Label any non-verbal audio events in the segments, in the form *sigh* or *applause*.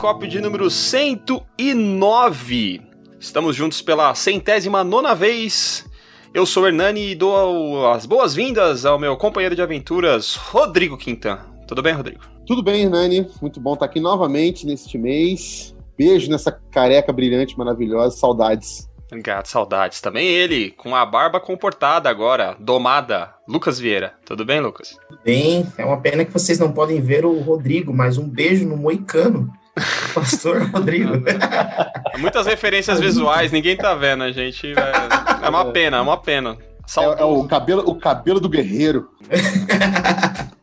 ar, telescópio de número 109. Estamos juntos pela centésima nona vez. Eu sou o Hernani e dou as boas-vindas ao meu companheiro de aventuras, Rodrigo Quintan. Tudo bem, Rodrigo? Tudo bem, Hernani. Muito bom estar aqui novamente neste mês. Beijo nessa careca brilhante, maravilhosa. Saudades. Obrigado, saudades. Também ele, com a barba comportada agora, domada, Lucas Vieira. Tudo bem, Lucas? Bem, é uma pena que vocês não podem ver o Rodrigo, mas um beijo no moicano. *laughs* Pastor Rodrigo. Muitas referências visuais, ninguém tá vendo, a gente. É, é uma pena, é uma pena. É, é, o, cabelo, o cabelo do guerreiro.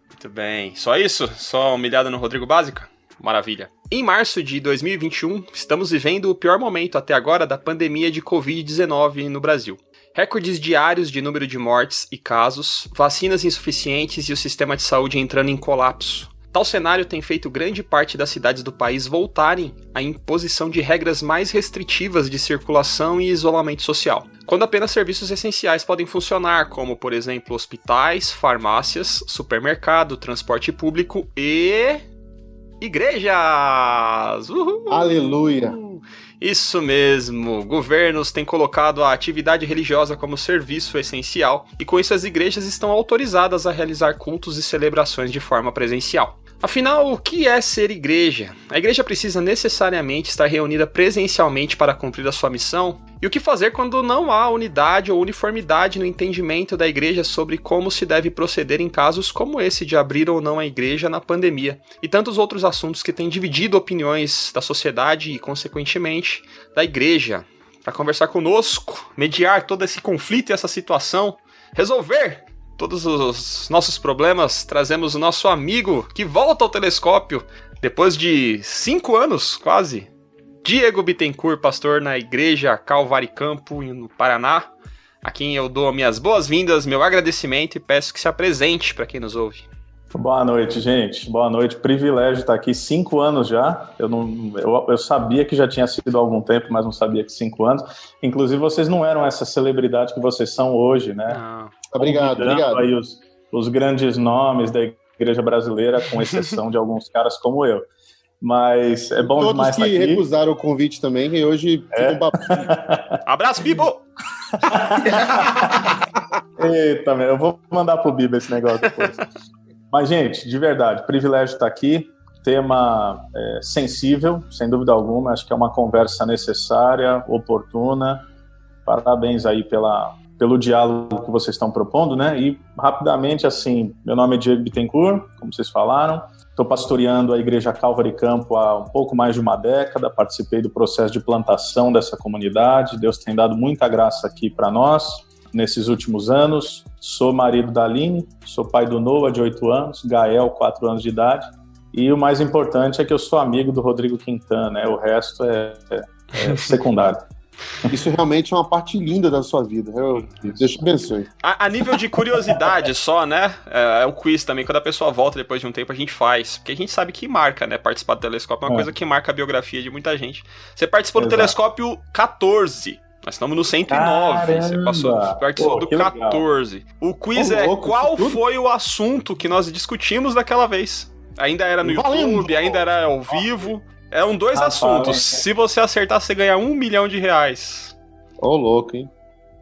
Muito bem. Só isso? Só humilhada no Rodrigo Básica? Maravilha. Em março de 2021, estamos vivendo o pior momento até agora da pandemia de Covid-19 no Brasil. Recordes diários de número de mortes e casos, vacinas insuficientes e o sistema de saúde entrando em colapso. Tal cenário tem feito grande parte das cidades do país voltarem à imposição de regras mais restritivas de circulação e isolamento social, quando apenas serviços essenciais podem funcionar, como, por exemplo, hospitais, farmácias, supermercado, transporte público e igrejas! Uhul! Aleluia! Isso mesmo, governos têm colocado a atividade religiosa como serviço essencial e com isso as igrejas estão autorizadas a realizar cultos e celebrações de forma presencial. Afinal, o que é ser igreja? A igreja precisa necessariamente estar reunida presencialmente para cumprir a sua missão? E o que fazer quando não há unidade ou uniformidade no entendimento da igreja sobre como se deve proceder em casos como esse de abrir ou não a igreja na pandemia? E tantos outros assuntos que têm dividido opiniões da sociedade e, consequentemente, da igreja. Para conversar conosco, mediar todo esse conflito e essa situação, resolver todos os nossos problemas, trazemos o nosso amigo que volta ao telescópio depois de cinco anos, quase. Diego Bittencourt, pastor na Igreja Calvaricampo, no Paraná, a quem eu dou minhas boas-vindas, meu agradecimento e peço que se apresente para quem nos ouve. Boa noite, gente. Boa noite. Privilégio estar aqui cinco anos já. Eu, não, eu, eu, sabia que já tinha sido há algum tempo, mas não sabia que cinco anos. Inclusive, vocês não eram essa celebridade que vocês são hoje, né? Não. Obrigado, obrigado. Aí os, os grandes nomes da igreja brasileira, com exceção de *laughs* alguns caras como eu. Mas é bom Todos demais que estar aqui. recusaram o convite também, e hoje é. um *laughs* Abraço, Bibo! Eita, meu, eu vou mandar pro Bibo esse negócio depois. Mas, gente, de verdade, privilégio estar aqui. Tema é, sensível, sem dúvida alguma. Acho que é uma conversa necessária, oportuna. Parabéns aí pela, pelo diálogo que vocês estão propondo, né? E rapidamente, assim, meu nome é Diego Bittencourt, como vocês falaram. Estou pastoreando a Igreja Calvary Campo há um pouco mais de uma década. Participei do processo de plantação dessa comunidade. Deus tem dado muita graça aqui para nós nesses últimos anos. Sou marido da Aline, sou pai do Noah, de 8 anos, Gael, 4 anos de idade. E o mais importante é que eu sou amigo do Rodrigo Quintana, né? O resto é, é, é secundário. *laughs* Isso realmente é uma parte linda da sua vida. Eu, Deus te abençoe. A, a, nível de curiosidade *laughs* só, né? É, é, o quiz também. Quando a pessoa volta depois de um tempo, a gente faz. Porque a gente sabe que marca, né? Participar do telescópio é uma é. coisa que marca a biografia de muita gente. Você participou Exato. do telescópio 14. Nós estamos no 109. Caramba. Você passou, participou Pô, do 14. Legal. O quiz é louco, qual foi o assunto que nós discutimos daquela vez? Ainda era no Valendo. YouTube, ainda era ao vivo. Eram dois ah, assuntos. Se você acertar, você ganha um milhão de reais. Ô, oh, louco, hein?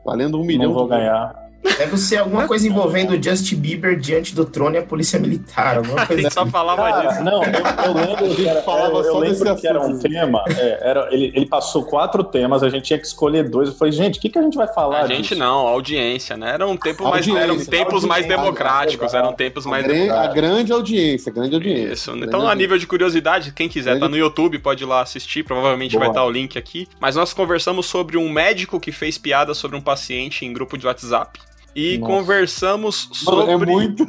Valendo um milhão. Não vou ganhar. Deve ser alguma coisa envolvendo o Justin Bieber diante do trono e a polícia militar. Alguma coisa só assim. falava Cara, disso. Não, eu, eu lembro que era, falava eu, eu lembro que era um tema. É, era, ele, ele passou quatro temas, a gente tinha que escolher dois. Eu falei, gente, o que, que a gente vai falar? A gente não, audiência, né? Era um tempo mais, eram tempos mais democráticos, eram tempos mais democráticos. A grande audiência, grande audiência. Isso. Então, audiência. a nível de curiosidade, quem quiser, grande... tá no YouTube, pode ir lá assistir, provavelmente Boa. vai estar o link aqui. Mas nós conversamos sobre um médico que fez piada sobre um paciente em grupo de WhatsApp e Nossa. conversamos sobre. Mano, é muito.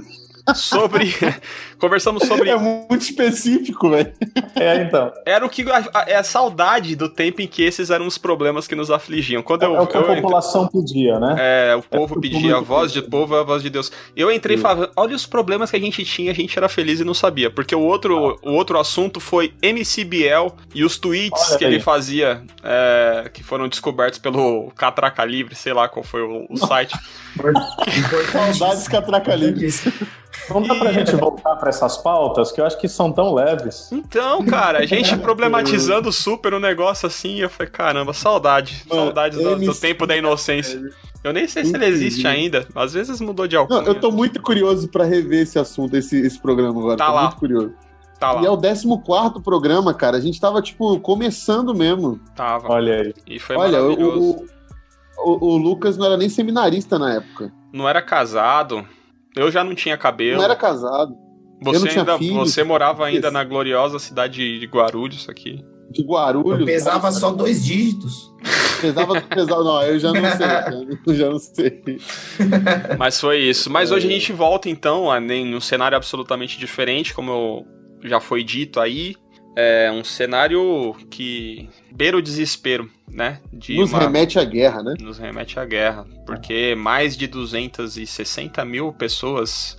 Sobre. *laughs* conversamos sobre. É muito específico, velho. É, então. Era o que. É a, saudade do tempo em que esses eram os problemas que nos afligiam. Quando é, eu, é o que eu, a população pedia, né? É, o povo é pedia, a voz de povo é a voz de Deus. Eu entrei e falava, olha os problemas que a gente tinha, a gente era feliz e não sabia. Porque o outro, o outro assunto foi MCBL e os tweets olha que aí. ele fazia, é, que foram descobertos pelo Catraca Livre, sei lá qual foi o, o site. Saudades Catraca Livre. *laughs* Não dá pra gente voltar para essas pautas que eu acho que são tão leves. Então, cara, a gente problematizando super o um negócio assim, eu falei, caramba, saudade. Mano, saudade do, do tempo da inocência. Eu nem sei se ele existe ainda. Às vezes mudou de alcunha. Não, eu tô muito curioso para rever esse assunto, esse, esse programa agora. Tá tô lá. muito curioso. Tá lá. E é o 14 programa, cara. A gente tava, tipo, começando mesmo. Tava. Olha aí. E foi Olha, maravilhoso. o, o, o Lucas não era nem seminarista na época. Não era casado. Eu já não tinha cabelo. Não era casado. Você, não tinha ainda, filhos. você morava ainda Isso. na gloriosa cidade de Guarulhos aqui. De Guarulhos. Eu pesava só dois dígitos. Pesava, pesava. Não, eu já não sei. Eu já não sei. Mas foi isso. Mas hoje a gente volta então a nem um cenário absolutamente diferente, como eu- já foi dito aí. É um cenário que beira o desespero, né? De Nos uma- remete à guerra, né? nos remete à guerra. Porque mais de 260 mil pessoas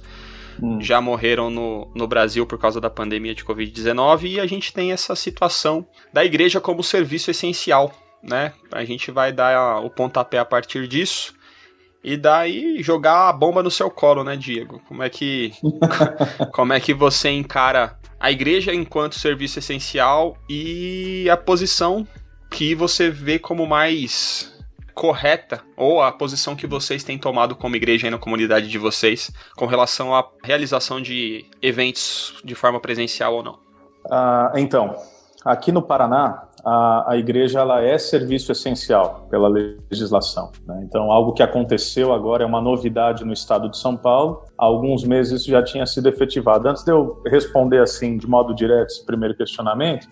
Hum. já morreram no, no Brasil por causa da pandemia de Covid-19 e a gente tem essa situação da igreja como serviço essencial, né? A gente vai dar o pontapé a partir disso e daí jogar a bomba no seu colo, né, Diego? Como é que *laughs* como é que você encara a igreja enquanto serviço essencial e a posição que você vê como mais correta ou a posição que vocês têm tomado como igreja aí na comunidade de vocês com relação à realização de eventos de forma presencial ou não? Ah, então, aqui no Paraná, a, a igreja ela é serviço essencial pela legislação. né? Então, algo que aconteceu agora é uma novidade no estado de São Paulo. Há alguns meses isso já tinha sido efetivado. Antes de eu responder assim, de modo direto, esse primeiro questionamento,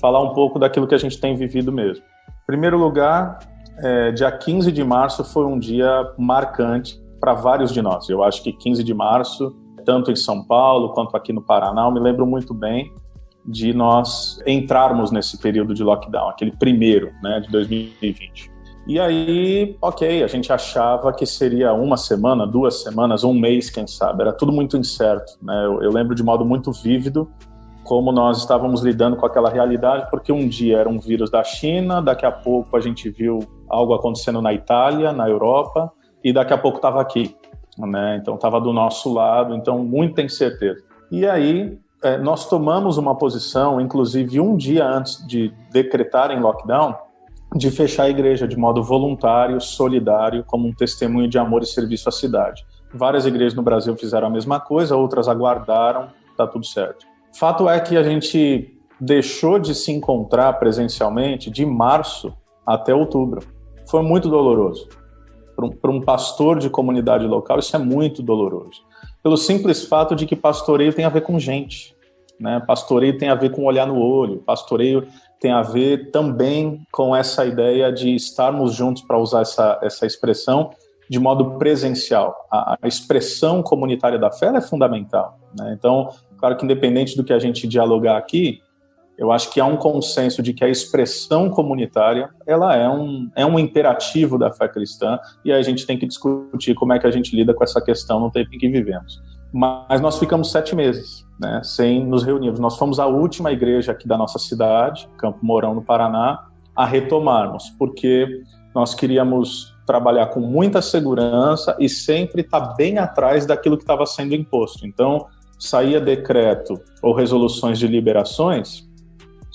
falar um pouco daquilo que a gente tem vivido mesmo. Em primeiro lugar, é, dia 15 de março foi um dia marcante para vários de nós. Eu acho que 15 de março, tanto em São Paulo quanto aqui no Paraná, eu me lembro muito bem de nós entrarmos nesse período de lockdown, aquele primeiro, né, de 2020. E aí, ok, a gente achava que seria uma semana, duas semanas, um mês, quem sabe. Era tudo muito incerto, né? Eu, eu lembro de modo muito vívido como nós estávamos lidando com aquela realidade, porque um dia era um vírus da China, daqui a pouco a gente viu algo acontecendo na Itália, na Europa, e daqui a pouco estava aqui, né? Então estava do nosso lado, então muita incerteza. E aí eh, nós tomamos uma posição, inclusive um dia antes de decretarem lockdown, de fechar a igreja de modo voluntário, solidário, como um testemunho de amor e serviço à cidade. Várias igrejas no Brasil fizeram a mesma coisa, outras aguardaram, tá tudo certo. Fato é que a gente deixou de se encontrar presencialmente de março até outubro. Foi muito doloroso. Para um, para um pastor de comunidade local, isso é muito doloroso. Pelo simples fato de que pastoreio tem a ver com gente. Né? Pastoreio tem a ver com olhar no olho, pastoreio tem a ver também com essa ideia de estarmos juntos, para usar essa, essa expressão, de modo presencial. A, a expressão comunitária da fé é fundamental. Né? Então, claro que independente do que a gente dialogar aqui, eu acho que há um consenso de que a expressão comunitária ela é um, é um imperativo da fé cristã e aí a gente tem que discutir como é que a gente lida com essa questão no tempo em que vivemos. Mas nós ficamos sete meses né, sem nos reunirmos. Nós fomos a última igreja aqui da nossa cidade, Campo Mourão, no Paraná, a retomarmos, porque nós queríamos trabalhar com muita segurança e sempre estar bem atrás daquilo que estava sendo imposto. Então, saía decreto ou resoluções de liberações,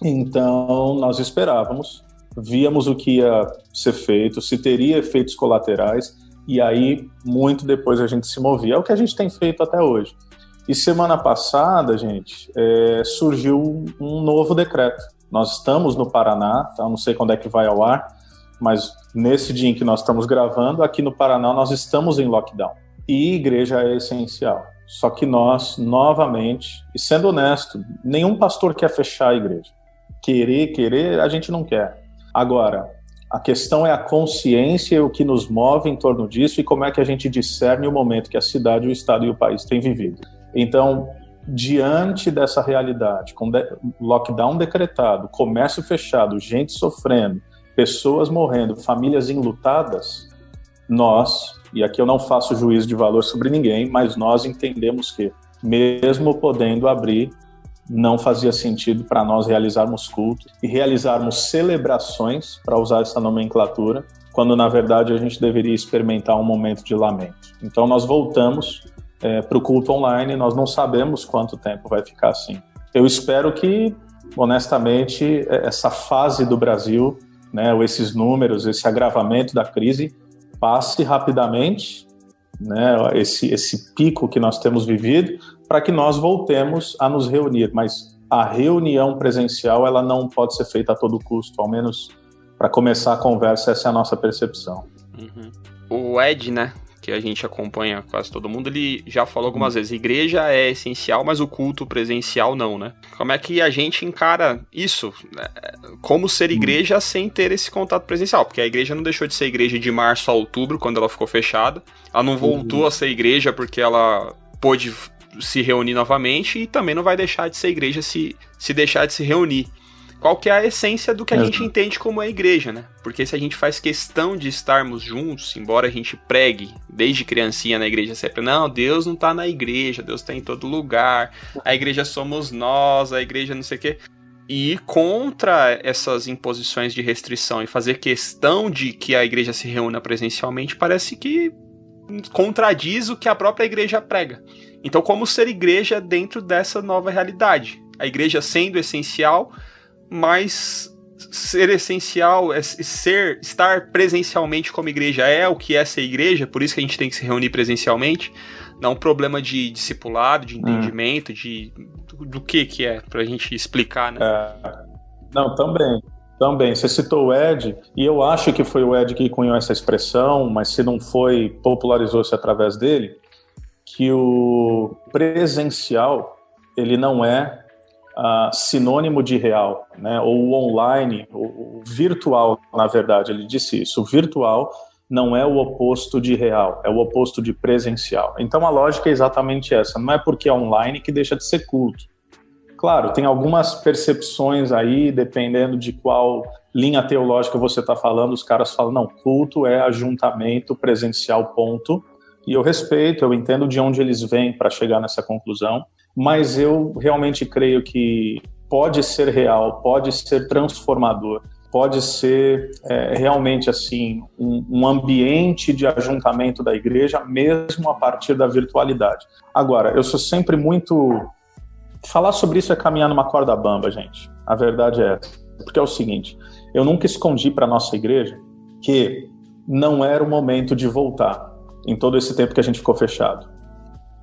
então nós esperávamos, víamos o que ia ser feito, se teria efeitos colaterais, e aí muito depois a gente se movia. É o que a gente tem feito até hoje. E semana passada, gente, é, surgiu um novo decreto. Nós estamos no Paraná, tá? não sei quando é que vai ao ar, mas nesse dia em que nós estamos gravando, aqui no Paraná nós estamos em lockdown. E igreja é essencial. Só que nós, novamente, e sendo honesto, nenhum pastor quer fechar a igreja. Querer, querer, a gente não quer. Agora, a questão é a consciência e o que nos move em torno disso e como é que a gente discerne o momento que a cidade, o estado e o país têm vivido. Então, diante dessa realidade, com lockdown decretado, comércio fechado, gente sofrendo, pessoas morrendo, famílias enlutadas, nós, e aqui eu não faço juízo de valor sobre ninguém, mas nós entendemos que, mesmo podendo abrir, não fazia sentido para nós realizarmos culto e realizarmos celebrações, para usar essa nomenclatura, quando na verdade a gente deveria experimentar um momento de lamento. Então nós voltamos é, para o culto online. Nós não sabemos quanto tempo vai ficar assim. Eu espero que, honestamente, é, essa fase do Brasil, né, ou esses números, esse agravamento da crise, passe rapidamente, né, esse, esse pico que nós temos vivido, para que nós voltemos a nos reunir. Mas a reunião presencial ela não pode ser feita a todo custo, ao menos para começar a conversa, essa é a nossa percepção. Uhum. O Ed, né, que a gente acompanha quase todo mundo, ele já falou algumas vezes: igreja é essencial, mas o culto presencial não, né? Como é que a gente encara isso? Né? Como ser igreja sem ter esse contato presencial? Porque a igreja não deixou de ser igreja de março a outubro, quando ela ficou fechada. Ela não voltou a ser igreja porque ela pôde se reunir novamente e também não vai deixar de ser igreja se, se deixar de se reunir qual que é a essência do que a é. gente entende como a igreja, né? Porque se a gente faz questão de estarmos juntos, embora a gente pregue desde criancinha na igreja sempre, não, Deus não tá na igreja, Deus tá em todo lugar, a igreja somos nós, a igreja não sei o quê. E ir contra essas imposições de restrição e fazer questão de que a igreja se reúna presencialmente parece que contradiz o que a própria igreja prega. Então, como ser igreja dentro dessa nova realidade? A igreja sendo essencial, mas ser essencial, é ser, estar presencialmente como igreja é o que é ser igreja, por isso que a gente tem que se reunir presencialmente. Não é um problema de discipulado, de hum. entendimento, hum. de do, do, que que é, pra gente explicar, né? É, não, também. Também, você citou o Ed, e eu acho que foi o Ed que cunhou essa expressão, mas se não foi, popularizou-se através dele, que o presencial, ele não é sinônimo de real, né? ou online, o virtual, na verdade, ele disse isso. O virtual não é o oposto de real, é o oposto de presencial. Então a lógica é exatamente essa. Não é porque é online que deixa de ser culto. Claro, tem algumas percepções aí, dependendo de qual linha teológica você está falando, os caras falam, não, culto é ajuntamento presencial, ponto. E eu respeito, eu entendo de onde eles vêm para chegar nessa conclusão mas eu realmente creio que pode ser real, pode ser transformador, pode ser é, realmente assim um, um, ambiente de ajuntamento da igreja, mesmo a partir da virtualidade. Agora, eu sou sempre muito falar sobre isso é caminhar numa corda bamba, gente. A verdade é essa, porque é o seguinte: eu nunca escondi para nossa igreja que não era o momento de voltar em todo esse tempo que a gente ficou fechado.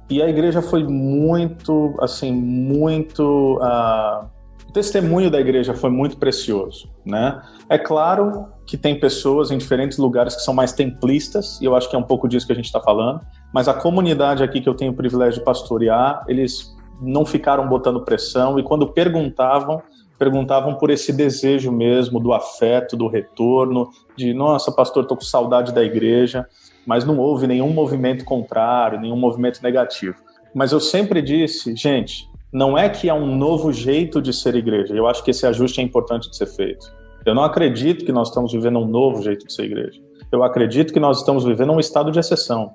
E a igreja foi muito, assim, muito. Uh, o testemunho da igreja foi muito precioso, né? É claro que tem pessoas em diferentes lugares que são mais templistas, e eu acho que é um pouco disso que a gente está falando, mas a comunidade aqui que eu tenho o privilégio de pastorear, eles não ficaram botando pressão, e quando perguntavam, perguntavam por esse desejo mesmo do afeto, do retorno, de nossa, pastor, estou com saudade da igreja mas não houve nenhum movimento contrário, nenhum movimento negativo. Mas eu sempre disse, gente, não é que há um novo jeito de ser igreja. Eu acho que esse ajuste é importante de ser feito. Eu não acredito que nós estamos vivendo um novo jeito de ser igreja. Eu acredito que nós estamos vivendo um estado de exceção.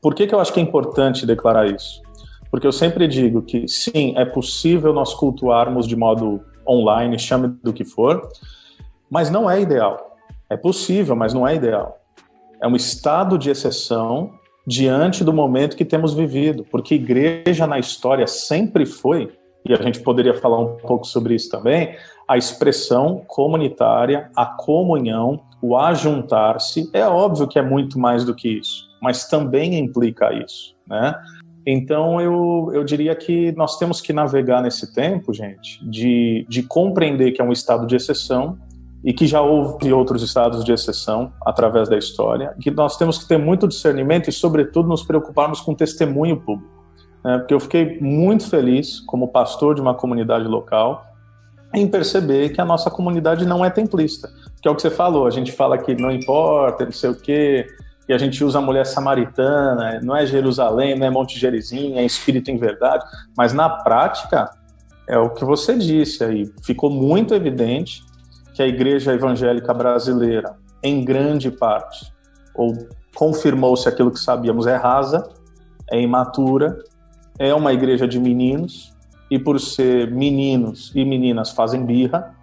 Por que, que eu acho que é importante declarar isso? Porque eu sempre digo que, sim, é possível nós cultuarmos de modo online, chame do que for, mas não é ideal. É possível, mas não é ideal é um estado de exceção diante do momento que temos vivido, porque igreja na história sempre foi, e a gente poderia falar um pouco sobre isso também, a expressão comunitária, a comunhão, o ajuntar-se. É óbvio que é muito mais do que isso, mas também implica isso, né? Então, eu, eu diria que nós temos que navegar nesse tempo, gente, de, de compreender que é um estado de exceção e que já houve outros estados de exceção através da história, que nós temos que ter muito discernimento e, sobretudo, nos preocuparmos com testemunho público. Né? Porque eu fiquei muito feliz, como pastor de uma comunidade local, em perceber que a nossa comunidade não é templista. Que é o que você falou, a gente fala que não importa, não sei o quê, e a gente usa a mulher samaritana, não é Jerusalém, não é Monte Gerizim, é espírito em verdade, mas na prática é o que você disse aí, ficou muito evidente que a igreja evangélica brasileira, em grande parte, ou confirmou-se aquilo que sabíamos, é rasa, é imatura, é uma igreja de meninos, e por ser meninos e meninas fazem birra,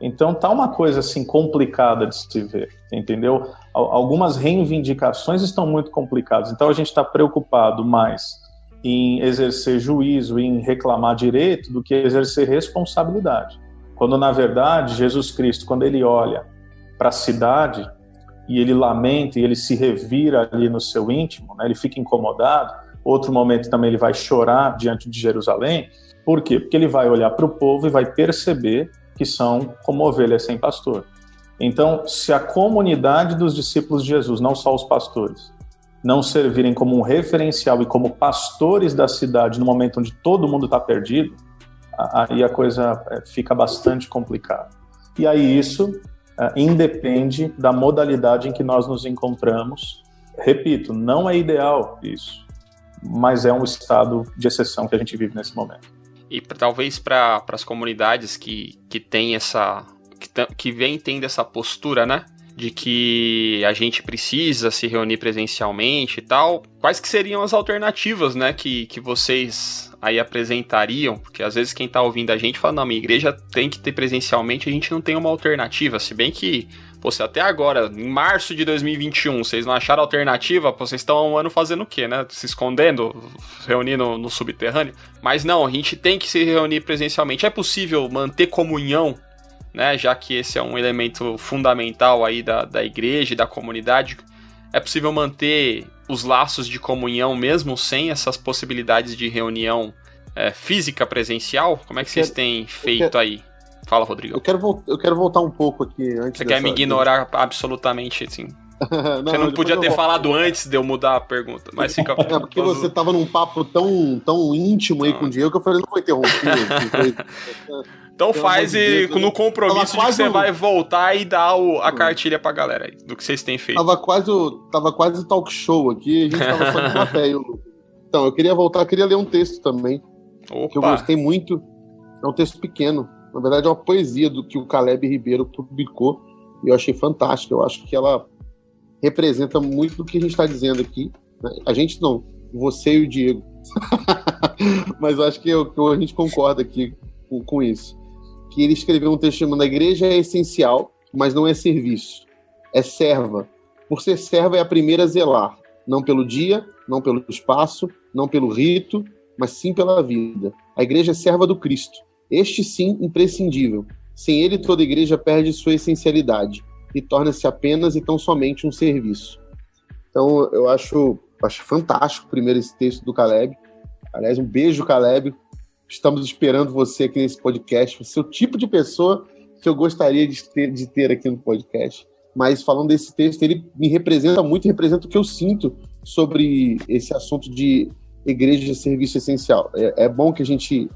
então tá uma coisa assim complicada de se ver, entendeu? Algumas reivindicações estão muito complicadas, então a gente está preocupado mais em exercer juízo, em reclamar direito, do que exercer responsabilidade. Quando, na verdade, Jesus Cristo, quando ele olha para a cidade e ele lamenta e ele se revira ali no seu íntimo, né, ele fica incomodado. Outro momento também ele vai chorar diante de Jerusalém. Por quê? Porque ele vai olhar para o povo e vai perceber que são como ovelhas sem pastor. Então, se a comunidade dos discípulos de Jesus, não só os pastores, não servirem como um referencial e como pastores da cidade no momento onde todo mundo está perdido, aí a coisa é, fica bastante complicada. E aí isso é, independe da modalidade em que nós nos encontramos. Repito, não é ideal isso, mas é um estado de exceção que a gente vive nesse momento. E talvez para as comunidades que, que tem essa. Que, que vem tendo essa postura, né? de que a gente precisa se reunir presencialmente e tal, quais que seriam as alternativas, né, que, que vocês aí apresentariam? Porque às vezes quem tá ouvindo a gente fala, não, minha igreja tem que ter presencialmente, a gente não tem uma alternativa, se bem que você até agora, em março de 2021, vocês não acharam alternativa? Vocês estão há um ano fazendo o quê, né? Se escondendo, reunindo no subterrâneo? Mas não, a gente tem que se reunir presencialmente. É possível manter comunhão né? Já que esse é um elemento fundamental aí da, da igreja e da comunidade, é possível manter os laços de comunhão mesmo sem essas possibilidades de reunião é, física presencial? Como é que vocês têm feito quero, aí? Fala, Rodrigo. Eu quero, eu quero voltar um pouco aqui antes. Você dessa, quer me ignorar absolutamente, assim? *laughs* não, você não podia ter falado antes de eu mudar a pergunta, mas fica. É porque você tava num papo tão, tão íntimo aí ah. com o Diego que eu falei, não vou interromper. *laughs* Então faz e no compromisso de que você vai voltar e dar o, a cartilha pra galera aí, do que vocês têm feito. Tava quase, tava quase talk show aqui, a gente tava só de *laughs* plateia. Então, eu queria voltar, eu queria ler um texto também. Opa. Que eu gostei muito. É um texto pequeno. Na verdade, é uma poesia do que o Caleb Ribeiro publicou. E eu achei fantástico. Eu acho que ela representa muito do que a gente está dizendo aqui. Né? A gente não, você e o Diego. *laughs* Mas eu acho que, eu, que a gente concorda aqui com, com isso que ele escreveu um texto chamando A Igreja é essencial, mas não é serviço. É serva. Por ser serva é a primeira a zelar, não pelo dia, não pelo espaço, não pelo rito, mas sim pela vida. A igreja é serva do Cristo. Este sim imprescindível. Sem ele toda igreja perde sua essencialidade e torna-se apenas e tão somente um serviço. Então eu acho, acho fantástico primeiro esse texto do Caleb. Aliás, um beijo, Caleb. Estamos esperando você aqui nesse podcast. O tipo de pessoa que eu gostaria de ter, de ter aqui no podcast. Mas falando desse texto, ele me representa muito, representa o que eu sinto sobre esse assunto de igreja de serviço essencial. É, é bom que a gente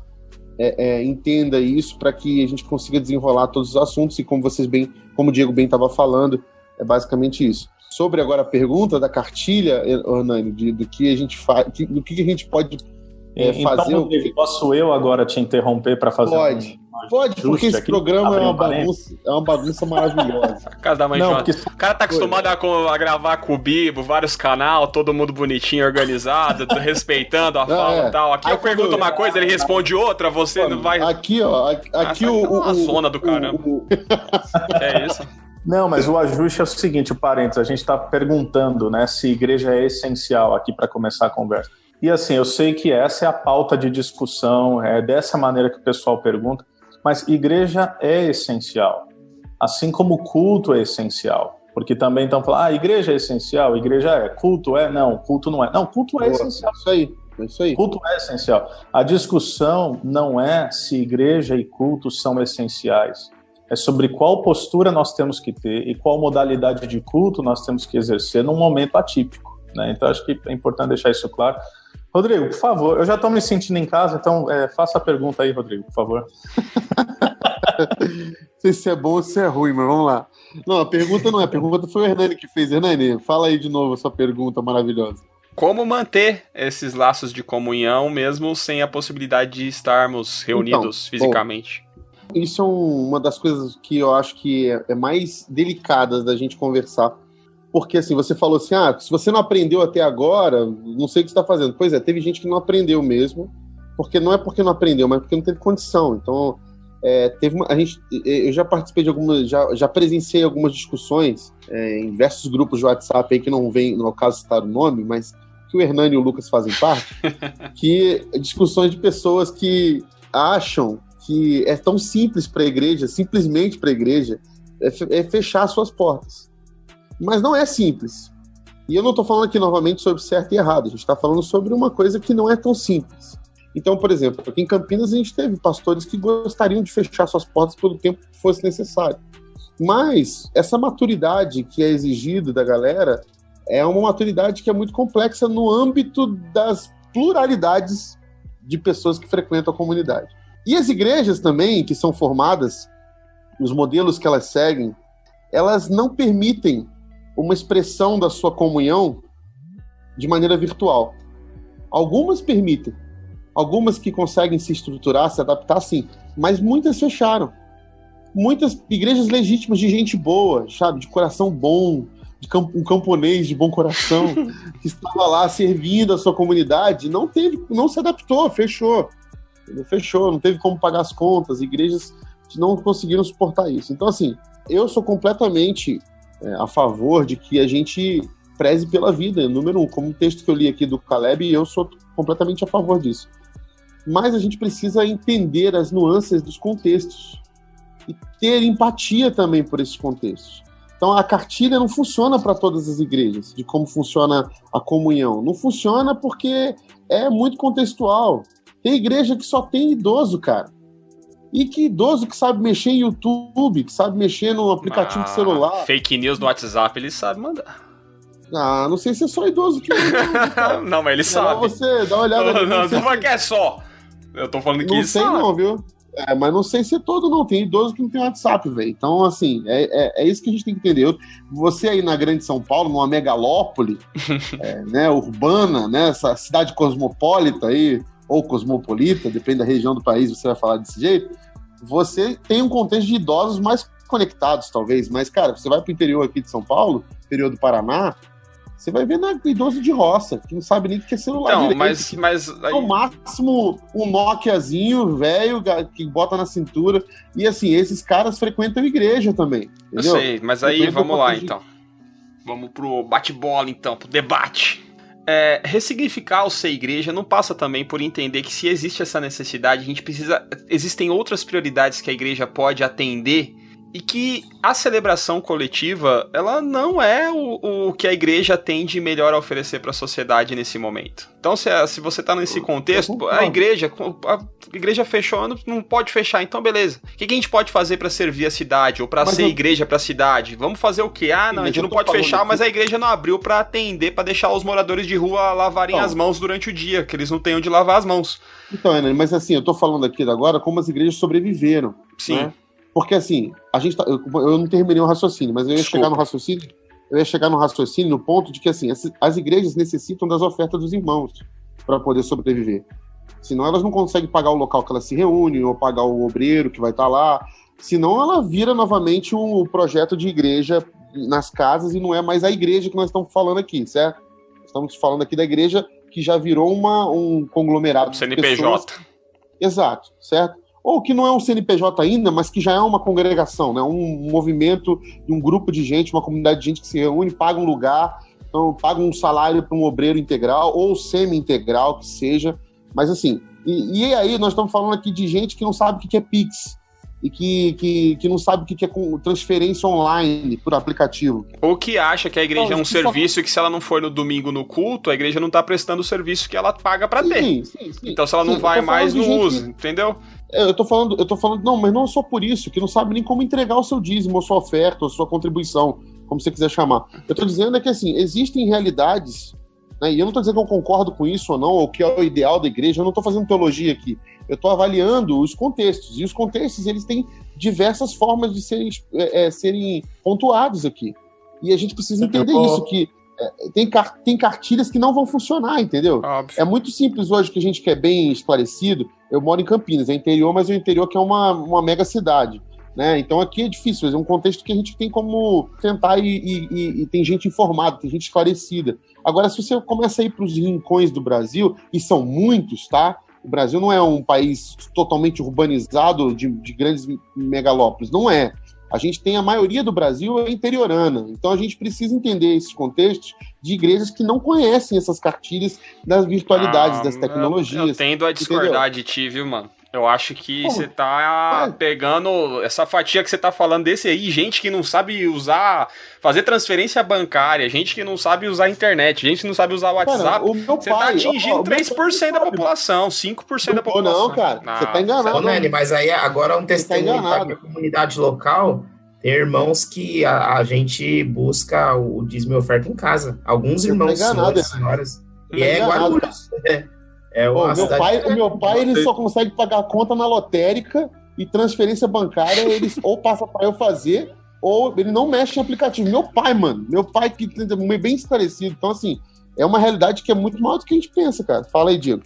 é, é, entenda isso para que a gente consiga desenrolar todos os assuntos e como vocês bem, como o Diego bem estava falando, é basicamente isso. Sobre agora a pergunta da cartilha, Hernani, de, do que a gente faz, do que a gente pode é, então, fazer Rodrigo, o... posso eu agora te interromper para fazer Pode. Um, Pode, porque esse programa é uma, bagunça, é uma bagunça maravilhosa. *laughs* Casa da mãe Não, porque... O cara tá acostumado a, a, gravar com o Bibo, vários canal, todo mundo bonitinho, organizado, *laughs* respeitando a fala é. e tal. Aqui, eu pergunto uma coisa, ele responde outra, você Mano, não vai. Aqui, ó, aqui ah, o. É uma zona do caramba. O, o... *laughs* é isso. Não, mas o ajuste é o seguinte, o parênteses, a gente está perguntando, né, se igreja é essencial aqui para começar a conversa. E assim, eu sei que essa é a pauta de discussão, é dessa maneira que o pessoal pergunta, mas igreja é essencial, assim como culto é essencial. Porque também estão falando, ah, igreja é essencial, igreja é, culto é, não, culto não é. Não, culto é Boa, essencial. Isso aí, isso aí. Culto é essencial. A discussão não é se igreja e culto são essenciais. É sobre qual postura nós temos que ter e qual modalidade de culto nós temos que exercer num momento atípico. Né? Então, acho que é importante deixar isso claro. Rodrigo, por favor, eu já estou me sentindo em casa, então é, faça a pergunta aí, Rodrigo, por favor. não *laughs* sei se é bom ou se é ruim, mas vamos lá. Não, a pergunta não é, a pergunta foi o Hernani que fez. Hernani, fala aí de novo a sua pergunta maravilhosa. Como manter esses laços de comunhão mesmo sem a possibilidade de estarmos reunidos então, fisicamente? Bom, isso é uma das coisas que eu acho que é, é mais delicadas da gente conversar porque assim, você falou assim: ah, se você não aprendeu até agora, não sei o que está fazendo. Pois é, teve gente que não aprendeu mesmo, porque não é porque não aprendeu, mas porque não teve condição. Então, é, teve uma, a gente, eu já participei de algumas, já, já presenciei algumas discussões é, em diversos grupos de WhatsApp aí que não vem, no caso citar o nome, mas que o Hernani e o Lucas fazem parte, *laughs* que discussões de pessoas que acham que é tão simples para a igreja, simplesmente para a igreja, é, é fechar suas portas. Mas não é simples. E eu não estou falando aqui novamente sobre certo e errado, a gente está falando sobre uma coisa que não é tão simples. Então, por exemplo, aqui em Campinas a gente teve pastores que gostariam de fechar suas portas pelo tempo que fosse necessário. Mas essa maturidade que é exigida da galera é uma maturidade que é muito complexa no âmbito das pluralidades de pessoas que frequentam a comunidade. E as igrejas também, que são formadas, os modelos que elas seguem, elas não permitem uma expressão da sua comunhão de maneira virtual. Algumas permitem, algumas que conseguem se estruturar, se adaptar, sim, mas muitas fecharam. Muitas igrejas legítimas de gente boa, sabe, de coração bom, de um camponês de bom coração *laughs* que estava lá servindo a sua comunidade, não teve, não se adaptou, fechou. Fechou, não teve como pagar as contas, igrejas não conseguiram suportar isso. Então, assim, eu sou completamente é, a favor de que a gente preze pela vida, número um. Como o texto que eu li aqui do Caleb, eu sou completamente a favor disso. Mas a gente precisa entender as nuances dos contextos e ter empatia também por esses contextos. Então a cartilha não funciona para todas as igrejas, de como funciona a comunhão. Não funciona porque é muito contextual. Tem igreja que só tem idoso, cara. E que idoso que sabe mexer em YouTube, que sabe mexer no aplicativo ah, de celular. Fake news no WhatsApp, ele sabe mandar. Ah, não sei se é só idoso que manda. *laughs* não, mas ele é sabe. você dá uma olhada. Não, não, não, que é só. Eu tô falando que Não sei sabe. não, viu? É, mas não sei se é todo, não. Tem idoso que não tem WhatsApp, velho. Então, assim, é, é, é, isso que a gente tem que entender. Você aí na Grande São Paulo, numa megalópole, *laughs* é, né, urbana, né, essa cidade cosmopolita aí, ou cosmopolita, depende da região do país, você vai falar desse jeito, você tem um contexto de idosos mais conectados, talvez. Mas, cara, você vai pro interior aqui de São Paulo, interior do Paraná, você vai ver na, idoso de roça, que não sabe nem o que é celular. Não, direito, mas, mas aí... No máximo, um Nokiazinho velho que bota na cintura. E assim, esses caras frequentam igreja também. Entendeu? Eu sei, mas aí vamos lá então. Vamos pro bate-bola então, pro debate. É, ressignificar o ser igreja não passa também por entender que se existe essa necessidade, a gente precisa. Existem outras prioridades que a igreja pode atender e que a celebração coletiva ela não é o, o que a igreja tem de melhor a oferecer para a sociedade nesse momento. Então, se, se você está nesse contexto, a igreja, a igreja fechou, não pode fechar, então beleza. O que, que a gente pode fazer para servir a cidade ou para ser eu... igreja para a cidade? Vamos fazer o quê? Ah, não, a gente não pode fechar, aqui. mas a igreja não abriu para atender, para deixar os moradores de rua lavarem as mãos durante o dia, que eles não tenham de lavar as mãos. Então, Ana, mas assim, eu estou falando aqui agora como as igrejas sobreviveram. Sim. Né? Porque assim, a gente tá, eu, eu, não terminei o raciocínio, mas eu ia Desculpa. chegar no raciocínio, eu ia chegar no raciocínio no ponto de que assim, as, as igrejas necessitam das ofertas dos irmãos para poder sobreviver. Senão elas não conseguem pagar o local que elas se reúnem, ou pagar o obreiro que vai estar tá lá. Senão ela vira novamente um projeto de igreja nas casas e não é mais a igreja que nós estamos falando aqui, certo? Estamos falando aqui da igreja que já virou uma, um conglomerado CNPJ. Exato, certo? Ou que não é um CNPJ ainda, mas que já é uma congregação, né? um movimento, um grupo de gente, uma comunidade de gente que se reúne, paga um lugar, então paga um salário para um obreiro integral ou semi-integral, que seja. Mas assim, e, e, aí nós estamos falando aqui de gente que não sabe o que é Pix e que, que, que não sabe o que é transferência online por aplicativo. Ou que acha que a igreja é um serviço só... e que se ela não for no domingo no culto, a igreja não está prestando o serviço que ela paga para ter. Sim, sim, então se ela não vai mais, não usa, entendeu? É, eu tô falando, eu tô falando, não, mas não é só por isso, que não sabe nem como entregar o seu dízimo, a sua oferta, a sua contribuição, como você quiser chamar. Eu tô dizendo é que assim, existem realidades, né, e eu não tô dizendo que eu concordo com isso ou não, ou que é o ideal da igreja, eu não tô fazendo teologia aqui. Eu tô avaliando os contextos, e os contextos, eles têm diversas formas de serem, é, é, serem pontuados aqui. E a gente precisa entender isso, que é, tem, tem cartilhas que não vão funcionar, entendeu? Óbvio. É muito simples hoje que a gente quer bem esclarecido. Eu moro em Campinas, é interior, mas o interior que é uma, uma mega cidade. Né? Então aqui é difícil, é um contexto que a gente tem como tentar e, e, e, tem gente informada, tem gente esclarecida. Agora, se você começa a ir para os rincões do Brasil, e são muitos, tá? O Brasil não é um país totalmente urbanizado de, de grandes megalópolis, não é. A gente tem a maioria do Brasil é interiorana, então a gente precisa entender esses contextos de igrejas que não conhecem essas cartilhas das virtualidades, ah, das tecnologias. Eu, eu tendo a discordar entendeu? de ti, viu, mano? Eu acho que você tá pegando essa fatia que você tá falando desse aí, gente que não sabe usar, fazer transferência bancária, gente que não sabe usar a internet, gente que não sabe usar o WhatsApp. você tá atingindo ó, 3% da população, 5% da população. Não, cara, você tá enganado. Ô, Nani, mas aí agora é um tá testemunho tá da comunidade local. Tem irmãos que a, a, gente busca o dízimo e oferta em casa. Alguns tá irmãos, tá enganado, senhores, senhoras. E é Guarulhos. É. *laughs* É Pô, meu pai, o meu pai ele só consegue pagar conta na lotérica e transferência bancária eles *laughs* ou passa para eu fazer ou ele não mexe em aplicativo. Meu pai, mano, meu pai que é bem esclarecido. Então assim, é uma realidade que é muito maior do que a gente pensa, cara. Fala aí, Diego.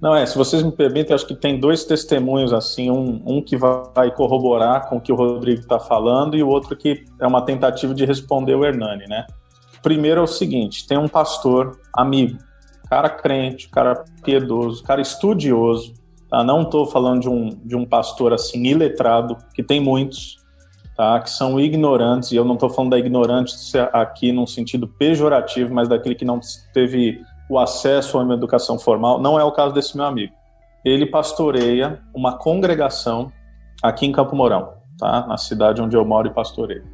Não, é, se vocês me permitem, acho que tem dois testemunhos, assim, um, um que vai corroborar com o que o Rodrigo está falando e o outro que é uma tentativa de responder o Hernani, né? Primeiro é o seguinte, tem um pastor amigo cara crente, cara piedoso, cara estudioso. Tá? Não estou falando de um, de um pastor assim iletrado, que tem muitos, tá? que são ignorantes, e eu não estou falando da ignorância aqui num sentido pejorativo, mas daquele que não teve o acesso a uma educação formal. Não é o caso desse meu amigo. Ele pastoreia uma congregação aqui em Campo Mourão, tá? na cidade onde eu moro e pastoreio.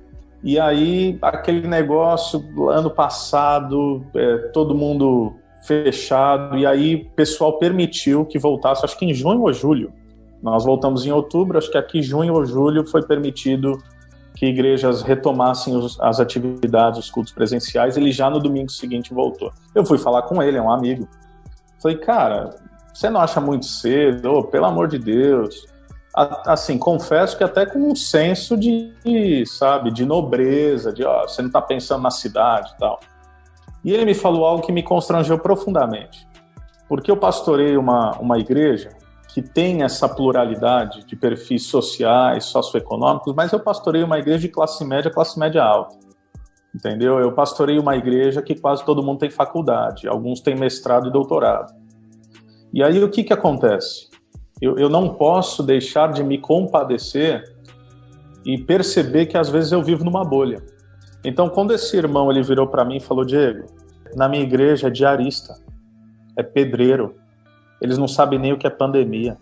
E aí, aquele negócio, ano passado, é, todo mundo fechado, e aí o pessoal permitiu que voltasse, acho que em junho ou julho. Nós voltamos em outubro, acho que aqui junho ou julho foi permitido que igrejas retomassem os, as atividades, os cultos presenciais. Ele já no domingo seguinte voltou. Eu fui falar com ele, é um amigo. Falei, cara, você não acha muito cedo? Oh, pelo amor de Deus. Assim, confesso que até com um senso de, sabe, de nobreza, de, ó, você não está pensando na cidade e tal. E ele me falou algo que me constrangeu profundamente. Porque eu pastorei uma, uma igreja que tem essa pluralidade de perfis sociais, socioeconômicos, mas eu pastorei uma igreja de classe média, classe média alta. Entendeu? Eu pastorei uma igreja que quase todo mundo tem faculdade, alguns têm mestrado e doutorado. E aí o que, que acontece? Eu, eu não posso deixar de me compadecer e perceber que às vezes eu vivo numa bolha. Então, quando esse irmão ele virou para mim e falou: Diego, na minha igreja é diarista, é pedreiro, eles não sabem nem o que é pandemia,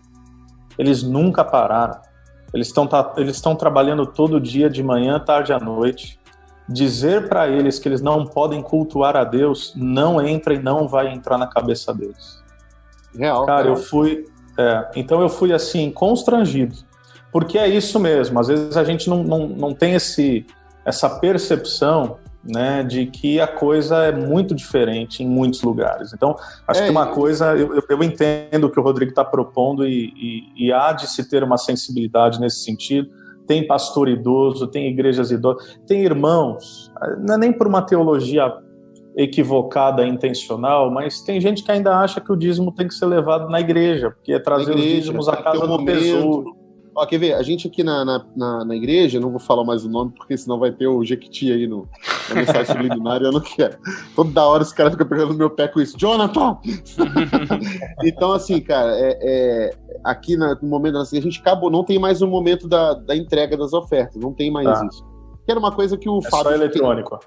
eles nunca pararam, eles estão eles estão trabalhando todo dia, de manhã, tarde à noite. Dizer para eles que eles não podem cultuar a Deus não entra e não vai entrar na cabeça deles. Real. Cara, real. eu fui. É, então eu fui assim, constrangido. Porque é isso mesmo, às vezes a gente não, não, não tem esse, essa percepção né, de que a coisa é muito diferente em muitos lugares. Então, acho é, que uma coisa, eu, eu entendo o que o Rodrigo está propondo e, e, e, há de se ter uma sensibilidade nesse sentido. Tem pastor idoso, tem igrejas idosas, tem irmãos, não é nem por uma teologia equivocada, intencional, mas tem gente que ainda acha que o dízimo tem que ser levado na igreja, porque é trazer igreja, os dízimos à casa do momento, tesouro. Ó, quer ver? A gente aqui na, na, na, na, igreja, não vou falar mais o nome, porque senão vai ter o Jequiti aí no, na mensagem subliminar e eu não quero. Toda hora esse cara fica pegando no meu pé com isso. Jonathan! *laughs* então, assim, cara, é, é, aqui na, no momento assim, a gente acabou, não tem mais o momento da, da entrega das ofertas, não tem mais tá. isso. Que era uma coisa que o é Fábio. Só eletrônico.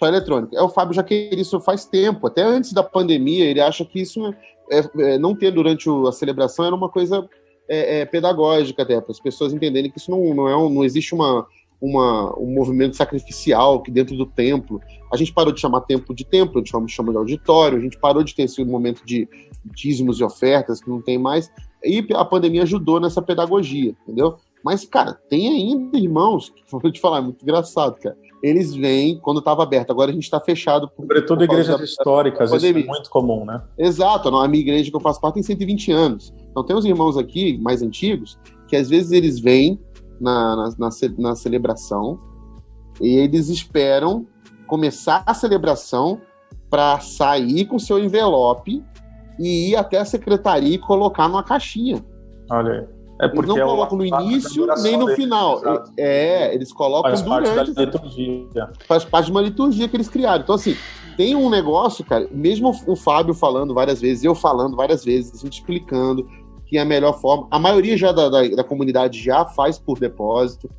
Só eletrônico. É, o Fábio já queria isso faz tempo, até antes da pandemia, ele acha que isso é, é, não ter durante o, a celebração era uma coisa é, é, pedagógica até, para as pessoas entenderem que isso não, não, é um, não existe uma, uma, um movimento sacrificial que dentro do templo. A gente parou de chamar templo de templo, a gente chama, de auditório, a gente parou de ter esse momento de dízimos e ofertas que não tem mais. E a pandemia ajudou nessa pedagogia, entendeu? Mas, cara, tem ainda irmãos, *laughs* vou te falar, é muito engraçado, cara. Eles vêm quando estava aberto, agora a gente está fechado. Por, Sobretudo por igrejas da, históricas, da isso é muito comum, né? Exato, a minha igreja que eu faço parte tem 120 anos. Então tem uns irmãos aqui, mais antigos, que às vezes eles vêm na, na, na, na celebração e eles esperam começar a celebração para sair com seu envelope e ir até a secretaria e colocar numa caixinha. Olha aí. É porque eles não é colocam no início nem no final. Exato. É, eles colocam faz durante. Parte da liturgia. Faz parte de uma liturgia que eles criaram. Então, assim, tem um negócio, cara, mesmo o Fábio falando várias vezes, eu falando várias vezes, a gente explicando que é a melhor forma. A maioria já da, da, da comunidade já faz por depósito.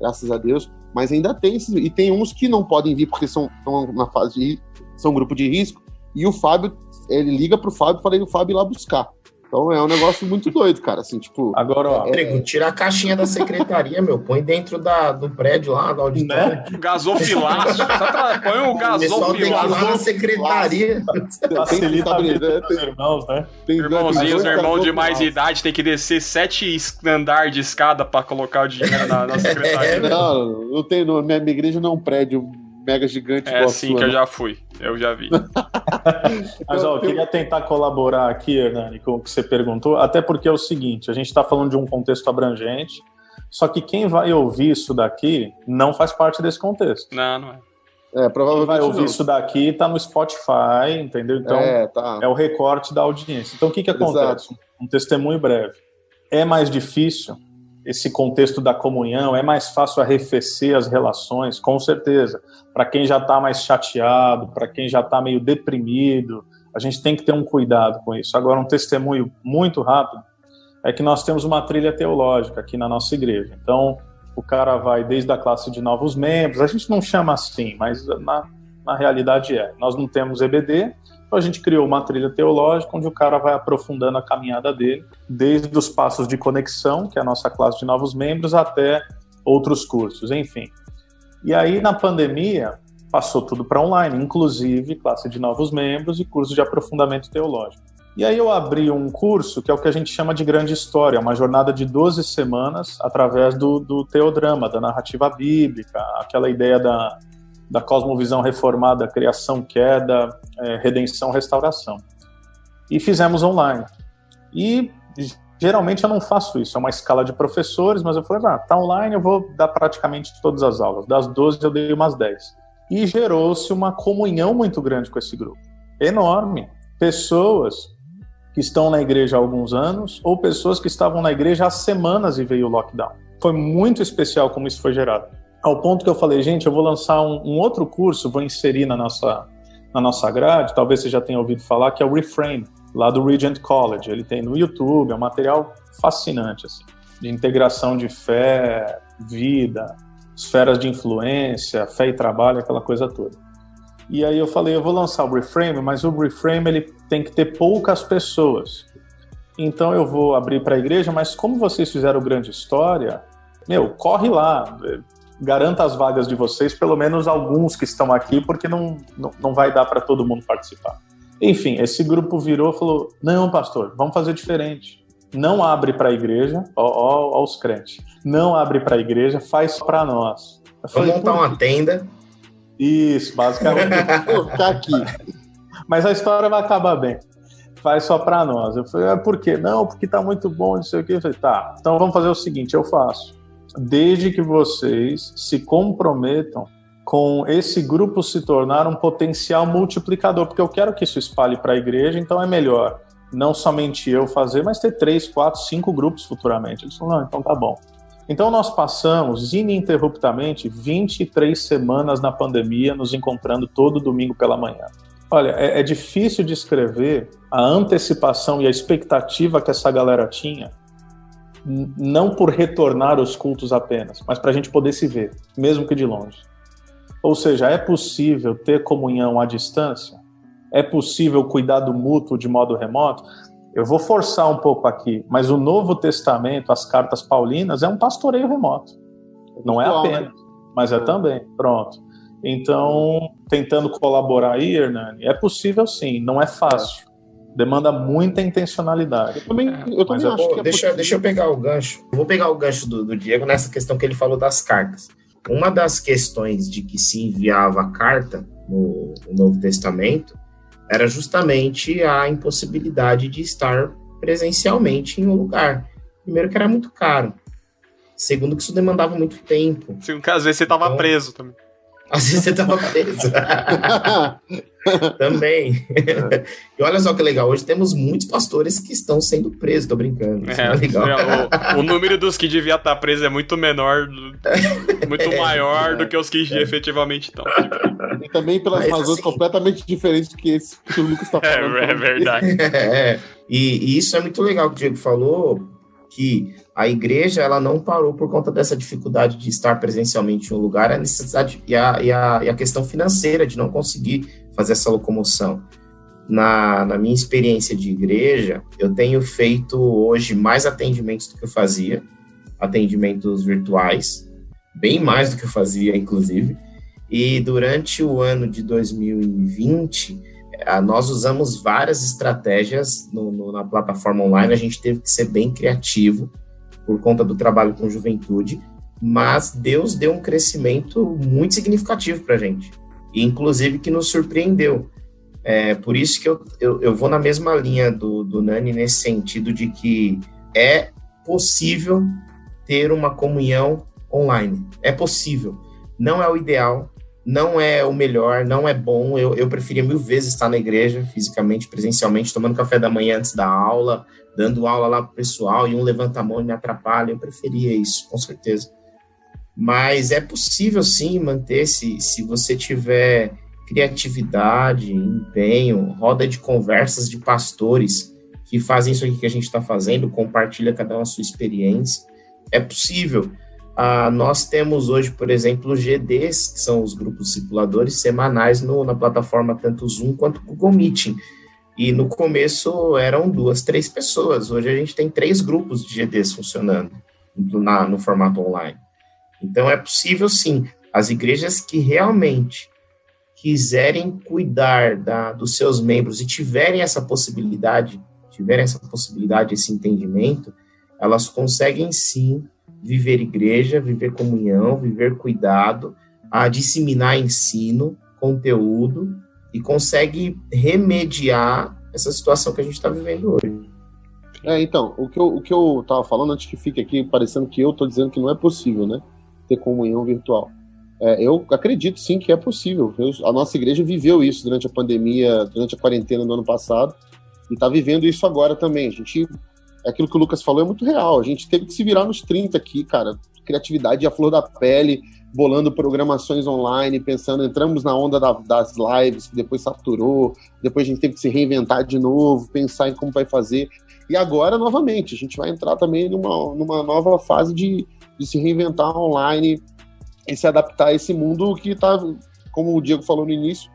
graças a Deus. Mas ainda tem esses, e tem uns que não podem vir porque são, estão na fase de são grupo de risco. E o Fábio, ele liga pro Fábio fala o Fábio ir lá buscar. Então é um negócio muito doido, cara. Assim, tipo. Agora, ó. É... tira a caixinha da secretaria, meu. Põe dentro da, do prédio lá, da auditório. Né? Gasofilácio. põe o gasofilácio na secretaria. Facilita a vida dos irmãos, né? Tem Irmãozinhos, irmão de mais idade, tem que descer sete andares de escada pra colocar o dinheiro na, na *laughs* secretaria. É, não, não tem. Minha, minha igreja não é um prédio mega gigante. É assim que eu já fui, eu já vi. *laughs* Mas ó, eu queria tentar colaborar aqui, Hernani, com o que você perguntou, até porque é o seguinte: a gente está falando de um contexto abrangente, só que quem vai ouvir isso daqui não faz parte desse contexto. Não, não é. É, provavelmente Quem vai ouvir não. isso daqui está no Spotify, entendeu? Então é, tá. é, o recorte da audiência. Então o que, que acontece? Exato. Um testemunho breve. É mais difícil esse contexto da comunhão, é mais fácil arrefecer as relações, com certeza. Para quem já está mais chateado, para quem já está meio deprimido, a gente tem que ter um cuidado com isso. Agora, um testemunho muito rápido é que nós temos uma trilha teológica aqui na nossa igreja. Então, o cara vai desde a classe de novos membros, a gente não chama assim, mas na, na realidade é. Nós não temos EBD, então a gente criou uma trilha teológica onde o cara vai aprofundando a caminhada dele, desde os passos de conexão, que é a nossa classe de novos membros, até outros cursos, enfim. E aí na pandemia passou tudo para online, inclusive classe de novos membros e curso de aprofundamento teológico. E aí eu abri um curso que é o que a gente chama de grande história, uma jornada de 12 semanas através do, do teodrama, da narrativa bíblica, aquela ideia da, da cosmovisão reformada, criação, queda, é, redenção, restauração. E fizemos online. E geralmente eu não faço isso, é uma escala de professores, mas eu falei, ah, tá online, eu vou dar praticamente todas as aulas. Das 12 eu dei umas 10. E gerou-se uma comunhão muito grande com esse grupo. Enorme. Pessoas que estão na igreja há alguns anos ou pessoas que estavam na igreja há semanas e veio o lockdown. Foi muito especial como isso foi gerado ao ponto que eu falei, gente, eu vou lançar um, um, outro curso, vou inserir na nossa, na nossa grade, talvez você já tenha ouvido falar, que é o Reframe, lá do Regent College. Ele tem no YouTube, é um material fascinante, assim, de integração de fé, vida, esferas de influência, fé e trabalho, aquela coisa toda. E aí eu falei, eu vou lançar o Reframe, mas o Reframe ele tem que ter poucas pessoas. Então eu vou abrir para a igreja, mas como vocês fizeram grande história, meu, corre lá, garanta as vagas de vocês, pelo menos alguns que estão aqui, porque não, não, não vai dar para todo mundo participar. Enfim, esse grupo virou e falou: não, pastor, vamos fazer diferente. Não abre para a igreja, ó, ó, ó, os crentes. Não abre para a igreja, faz para nós. Falei, vamos montar uma tenda. Isso, basicamente. *laughs* Vou ficar aqui. Mas a história vai acabar bem. Faz só para nós. Eu falei, ah, por quê? Não, porque tá muito bom, não sei o quê. Eu falei, tá, então vamos fazer o seguinte: eu faço desde que vocês se comprometam com esse grupo se tornar um potencial multiplicador, porque eu quero que isso espalhe para a igreja, então é melhor não somente eu fazer, mas ter três, quatro, cinco grupos futuramente. Eles falaram, não, então tá bom. Então nós passamos ininterruptamente 23 semanas na pandemia, nos encontrando todo domingo pela manhã. Olha, é, é difícil descrever a antecipação e a expectativa que essa galera tinha não por retornar os cultos apenas, mas para a gente poder se ver, mesmo que de longe. Ou seja, é possível ter comunhão à distância? É possível cuidar do mútuo de modo remoto? Eu vou forçar um pouco aqui, mas o Novo Testamento, as cartas paulinas, é um pastoreio remoto. Não é apenas, né? mas é também. Pronto. Então, tentando colaborar aí, Hernani, é possível sim, não é fácil demanda muita intencionalidade. Eu também, eu também acho que é deixa, deixa eu pegar o gancho. vou pegar o gancho do, do, Diego nessa questão que ele falou das cartas. Uma das questões de que se enviava carta no, no Novo Testamento era justamente a impossibilidade de estar presencialmente em um lugar. Primeiro que era muito caro. Segundo que isso demandava muito tempo. Que às vezes você estava então, preso também. Às vezes você estava preso. *laughs* *laughs* Também. *laughs* e olha só que legal, hoje temos muitos pastores que estão sendo presos, tô brincando. É, é legal. É, o, o, *laughs* número dos que devia estar preso é muito menor, muito é, maior do que os que é. efetivamente estão. E também pelas Mas, razões assim, completamente diferentes do que esse que o Lucas está é, falando. É, é verdade. E, e, isso é muito legal que o Diego falou, que a igreja ela não parou por conta dessa dificuldade de estar presencialmente em um lugar, a necessidade e a, e a, e a questão financeira de não conseguir fazer essa locomoção. Na, na minha experiência de igreja, eu tenho feito hoje mais atendimentos do que eu fazia, atendimentos virtuais, bem mais do que eu fazia, inclusive. E durante o ano de 2020, eh, nós usamos várias estratégias no, no, na plataforma online. A gente teve que ser bem criativo por conta do trabalho com juventude, mas Deus deu um crescimento muito significativo para a gente, inclusive que nos surpreendeu. É, por isso que eu, eu, eu, vou na mesma linha do, do Nani nesse sentido de que é possível ter uma comunhão online. É possível. Não é o ideal, não é o melhor, não é bom. Eu, eu preferia mil vezes estar na igreja, fisicamente, presencialmente, tomando café da manhã antes da aula, dando aula lá pro pessoal, e um levanta a mão e me atrapalha. Eu preferia isso, com certeza. Mas é possível sim manter se, se você tiver criatividade, empenho, roda de conversas de pastores que fazem isso aqui que a gente está fazendo, compartilha cada um a sua experiência. É possível. Ah, nós temos hoje, por exemplo, GDs, que são os grupos circuladores semanais no, na plataforma tanto Zoom quanto Google Meeting. E no começo eram duas, três pessoas. Hoje a gente tem três grupos de GDs funcionando na, no formato online. Então é possível sim. As igrejas que realmente quiserem cuidar da, dos seus membros e tiverem essa possibilidade, tiverem essa possibilidade, esse entendimento, elas conseguem sim viver igreja, viver comunhão, viver cuidado, a disseminar ensino, conteúdo e consegue remediar essa situação que a gente está vivendo hoje. É, então, o que, eu, o que eu tava falando antes que fique aqui parecendo que eu estou dizendo que não é possível, né? Ter comunhão virtual. É, eu acredito sim que é possível. Eu, a nossa igreja viveu isso durante a pandemia, durante a quarentena do ano passado, e está vivendo isso agora também. A gente aquilo que o Lucas falou é muito real. A gente teve que se virar nos 30 aqui, cara. Criatividade a flor da pele, bolando programações online, pensando, entramos na onda da, das lives, que depois saturou, depois a gente teve que se reinventar de novo, pensar em como vai fazer. E agora, novamente, a gente vai entrar também numa, numa nova fase de, de se reinventar online e se adaptar a esse mundo que está, como o Diego falou no início,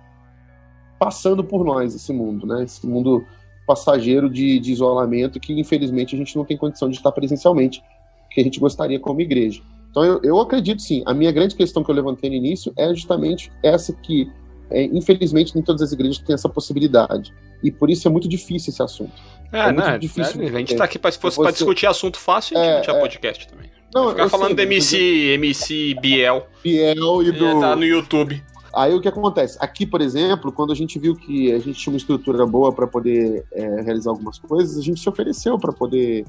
passando por nós, esse mundo, né? Esse mundo passageiro de, de isolamento que, infelizmente, a gente não tem condição de estar presencialmente, que a gente gostaria como igreja. Então, eu, eu acredito sim. A minha grande questão que eu levantei no início é justamente essa que, é, infelizmente, nem todas as igrejas têm essa possibilidade. E por isso é muito difícil esse assunto. É, é né? Difícil é, a gente está aqui para discutir assunto fácil, a gente é, não tinha é. podcast também. Não, ficar falando sei, do MC, MC Biel. Biel e do. Tá no YouTube. Aí o que acontece? Aqui, por exemplo, quando a gente viu que a gente tinha uma estrutura boa para poder é, realizar algumas coisas, a gente se ofereceu para poder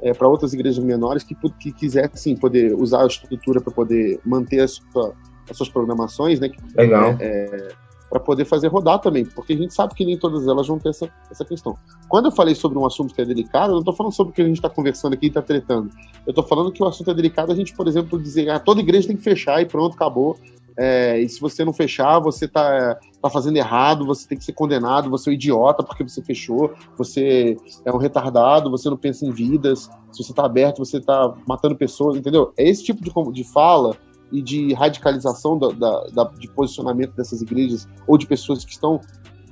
é, para outras igrejas menores que, que quisessem poder usar a estrutura para poder manter a sua, as suas programações, né? Legal. É, é para poder fazer rodar também, porque a gente sabe que nem todas elas vão ter essa, essa questão. Quando eu falei sobre um assunto que é delicado, eu não estou falando sobre o que a gente está conversando aqui e está tretando. Eu estou falando que o assunto é delicado, a gente, por exemplo, dizer, ah, toda igreja tem que fechar e pronto, acabou. É, e se você não fechar, você está tá fazendo errado, você tem que ser condenado, você é um idiota porque você fechou, você é um retardado, você não pensa em vidas, se você está aberto, você está matando pessoas, entendeu? É esse tipo de, de fala e de radicalização da, da, da, de posicionamento dessas igrejas ou de pessoas que estão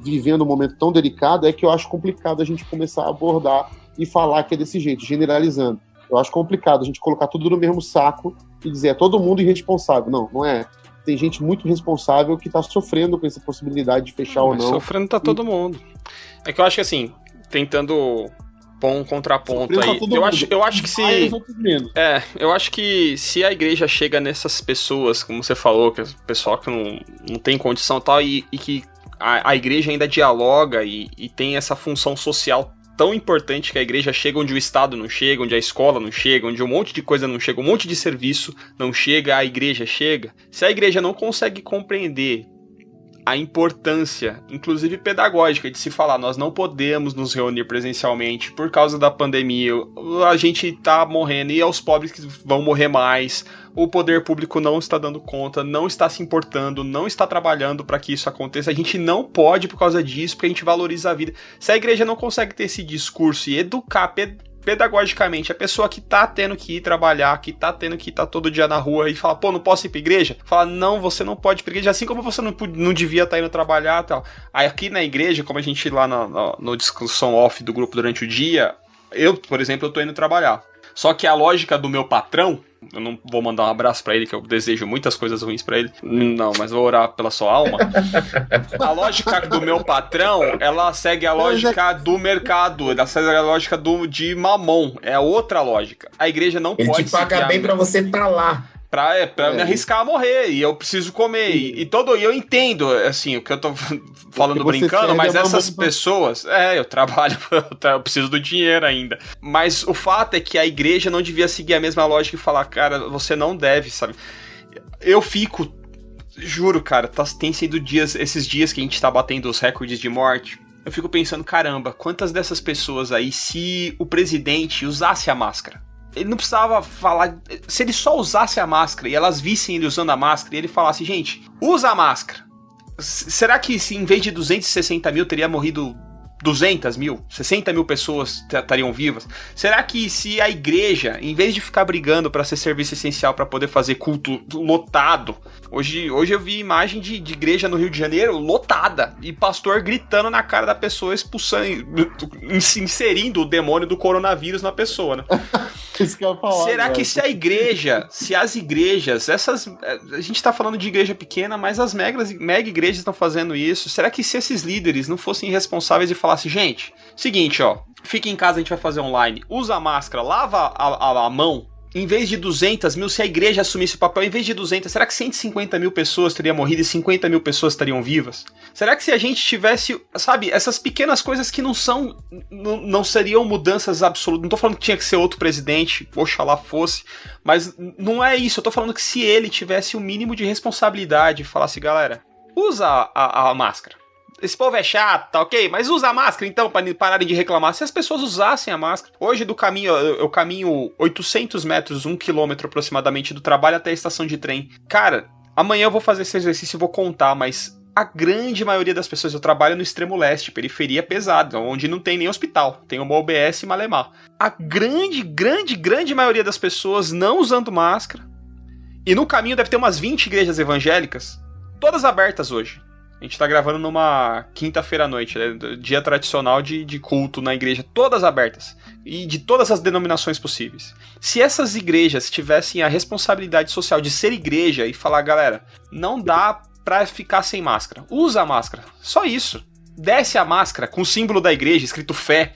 vivendo um momento tão delicado é que eu acho complicado a gente começar a abordar e falar que é desse jeito, generalizando. Eu acho complicado a gente colocar tudo no mesmo saco e dizer é todo mundo irresponsável. Não, não é tem gente muito responsável que tá sofrendo com essa possibilidade de fechar ou não. Sofrendo tá todo mundo. É que eu acho que assim, tentando pôr um contraponto Sofrendo aí. Tá eu acho, eu acho que se. É, eu acho que se a igreja chega nessas pessoas, como você falou, que é o pessoal que não, não tem condição tal, e, e que a, a igreja ainda dialoga e, e tem essa função social tão importante que a igreja chega onde o Estado não chega, onde a escola não chega, onde um monte de coisa não chega, um monte de serviço não chega, a igreja chega. Se a igreja não consegue compreender a importância, inclusive pedagógica, de se falar, nós não podemos nos reunir presencialmente por causa da pandemia, a gente tá morrendo e é os pobres que vão morrer mais, o poder público não está dando conta, não está se importando, não está trabalhando para que isso aconteça. A gente não pode por causa disso, porque a gente valoriza a vida. Se a igreja não consegue ter esse discurso e educar pedagogicamente, a pessoa que tá tendo que ir trabalhar, que tá tendo que estar tá todo dia na rua e fala, pô, não posso ir pra igreja? Fala, não, você não pode ir pra igreja, assim como você não, não devia estar tá indo trabalhar e tal. Aí aqui na igreja, como a gente lá no discussão off do grupo durante o dia, eu, por exemplo, eu tô indo trabalhar. Só que a lógica do meu patrão, eu não vou mandar um abraço para ele, que eu desejo muitas coisas ruins para ele. Não, mas vou orar pela sua alma. *laughs* A lógica do meu patrão, ela segue a lógica do mercado, ela segue a lógica do, de mamon. É outra lógica. A igreja não ele pode. Ele te paga bem para você estar tá lá pra, é, pra é. me arriscar a morrer. E eu preciso comer. E, e, todo. E eu entendo, assim, o que eu tô *laughs* falando brincando, mas essas pessoas. É, eu trabalho, *laughs* eu preciso do dinheiro ainda. Mas o fato é que a igreja não devia seguir a mesma lógica e falar, cara, você não deve, sabe? Eu fico. Juro, cara, tá, tem sido dias, esses dias que a gente tá batendo os recordes de morte. Eu fico pensando, caramba, quantas dessas pessoas aí, se o presidente usasse a máscara, ele não precisava falar. Se ele só usasse a máscara e elas vissem ele usando a máscara e ele falasse, gente, usa a máscara. Será que se em vez de 260 mil teria morrido 200 mil, 60 mil pessoas estariam vivas? Será que se a igreja, em vez de ficar brigando para ser serviço essencial para poder fazer culto lotado, hoje, hoje eu vi imagem de, de, igreja no Rio de Janeiro lotada e pastor gritando na cara da pessoa, expulsando, inserindo o demônio do coronavírus na pessoa, né? *laughs* Isso que eu falar, Será velho. que se a igreja, se as igrejas, essas. A gente tá falando de igreja pequena, mas as megas, mega igrejas estão fazendo isso. Será que se esses líderes não fossem responsáveis e falassem, gente, seguinte, ó, fica em casa, a gente vai fazer online, usa a máscara, lava a, a, a mão, em vez de 200 mil, se a igreja assumisse o papel, em vez de 200, será que 150 mil pessoas teriam morrido e 50 mil pessoas estariam vivas? Será que se a gente tivesse, sabe, essas pequenas coisas que não são, não, seriam mudanças absolutas? Não tô falando que tinha que ser outro presidente, oxalá fosse, mas não é isso. Eu tô falando que se ele tivesse o mínimo de responsabilidade falasse, galera, usa a, a, a máscara esse povo é chato, tá ok? Mas usa a máscara então, para pararem de reclamar. Se as pessoas usassem a máscara. Hoje do caminho, eu, eu caminho 800 metros, 1 quilômetro aproximadamente do trabalho até a estação de trem. Cara, amanhã eu vou fazer esse exercício e vou contar, mas a grande maioria das pessoas, eu trabalho no extremo leste, periferia pesada, onde não tem nem hospital, tem uma OBS e Malemar. A grande, grande, grande maioria das pessoas não usando máscara. E no caminho deve ter umas 20 igrejas evangélicas, todas abertas hoje. A gente tá gravando numa quinta-feira à noite, né? dia tradicional de, de culto na igreja, todas abertas. E de todas as denominações possíveis. Se essas igrejas tivessem a responsabilidade social de ser igreja e falar, galera, não dá pra ficar sem máscara. Usa a máscara. Só isso. Desce a máscara com o símbolo da igreja, escrito fé.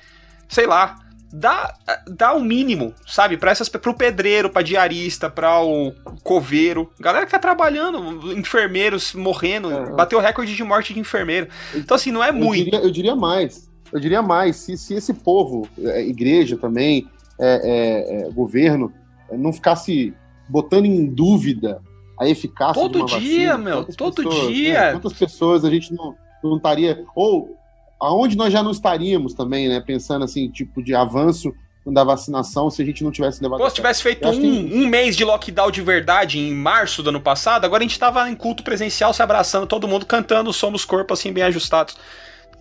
Sei lá dá, dá o mínimo, sabe? Para essas pro pedreiro, para diarista, para o coveiro, galera que tá trabalhando, enfermeiros morrendo, é. bateu o recorde de morte de enfermeiro. Então assim, não é eu muito. Diria, eu diria mais. Eu diria mais, se, se esse povo, é, igreja também, é, é, é governo, é, não ficasse botando em dúvida a eficácia todo de uma dia, vacina, meu, todo pessoas, dia. Né? Quantas pessoas a gente não, não estaria ou aonde nós já não estaríamos também, né? Pensando assim, tipo de avanço da vacinação se a gente não tivesse levado. Se tivesse feito um, que... um mês de lockdown de verdade em março do ano passado, agora a gente tava em culto presencial se abraçando, todo mundo cantando Somos Corpo assim, bem ajustados.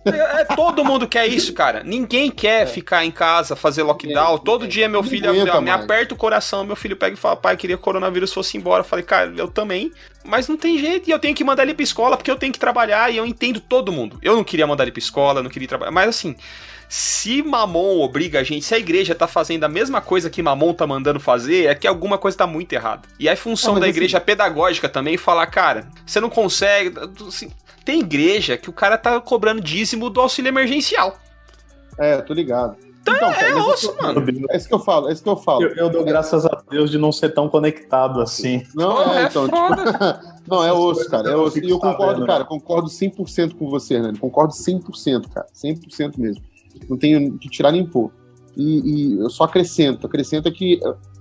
É, é, todo mundo quer isso, cara. Ninguém quer é. ficar em casa, fazer lockdown. Todo dia meu filho me, me aperta o coração, meu filho pega e fala: pai, queria que o coronavírus fosse embora. Eu falei, cara, eu também. Mas não tem jeito, e eu tenho que mandar ele pra escola porque eu tenho que trabalhar e eu entendo todo mundo. Eu não queria mandar ele pra escola, não queria trabalhar. Mas assim, se Mamon obriga a gente, se a igreja tá fazendo a mesma coisa que Mamon tá mandando fazer, é que alguma coisa tá muito errada. E a função da igreja assim... pedagógica também falar, cara, você não consegue. Assim, tem igreja que o cara tá cobrando dízimo do auxílio emergencial. É, tô ligado. Então, então é, é osso, mano. É isso que eu falo, é isso que eu falo. Eu, eu dou graças a Deus de não ser tão conectado assim. Não, é, é então, tipo, *laughs* não, é osso, cara, é osso. E eu concordo, cara, concordo 100% com você, né? Concordo 100%, cara, 100% mesmo. Não tenho que tirar nem pôr. E, e eu só acrescento, acrescento que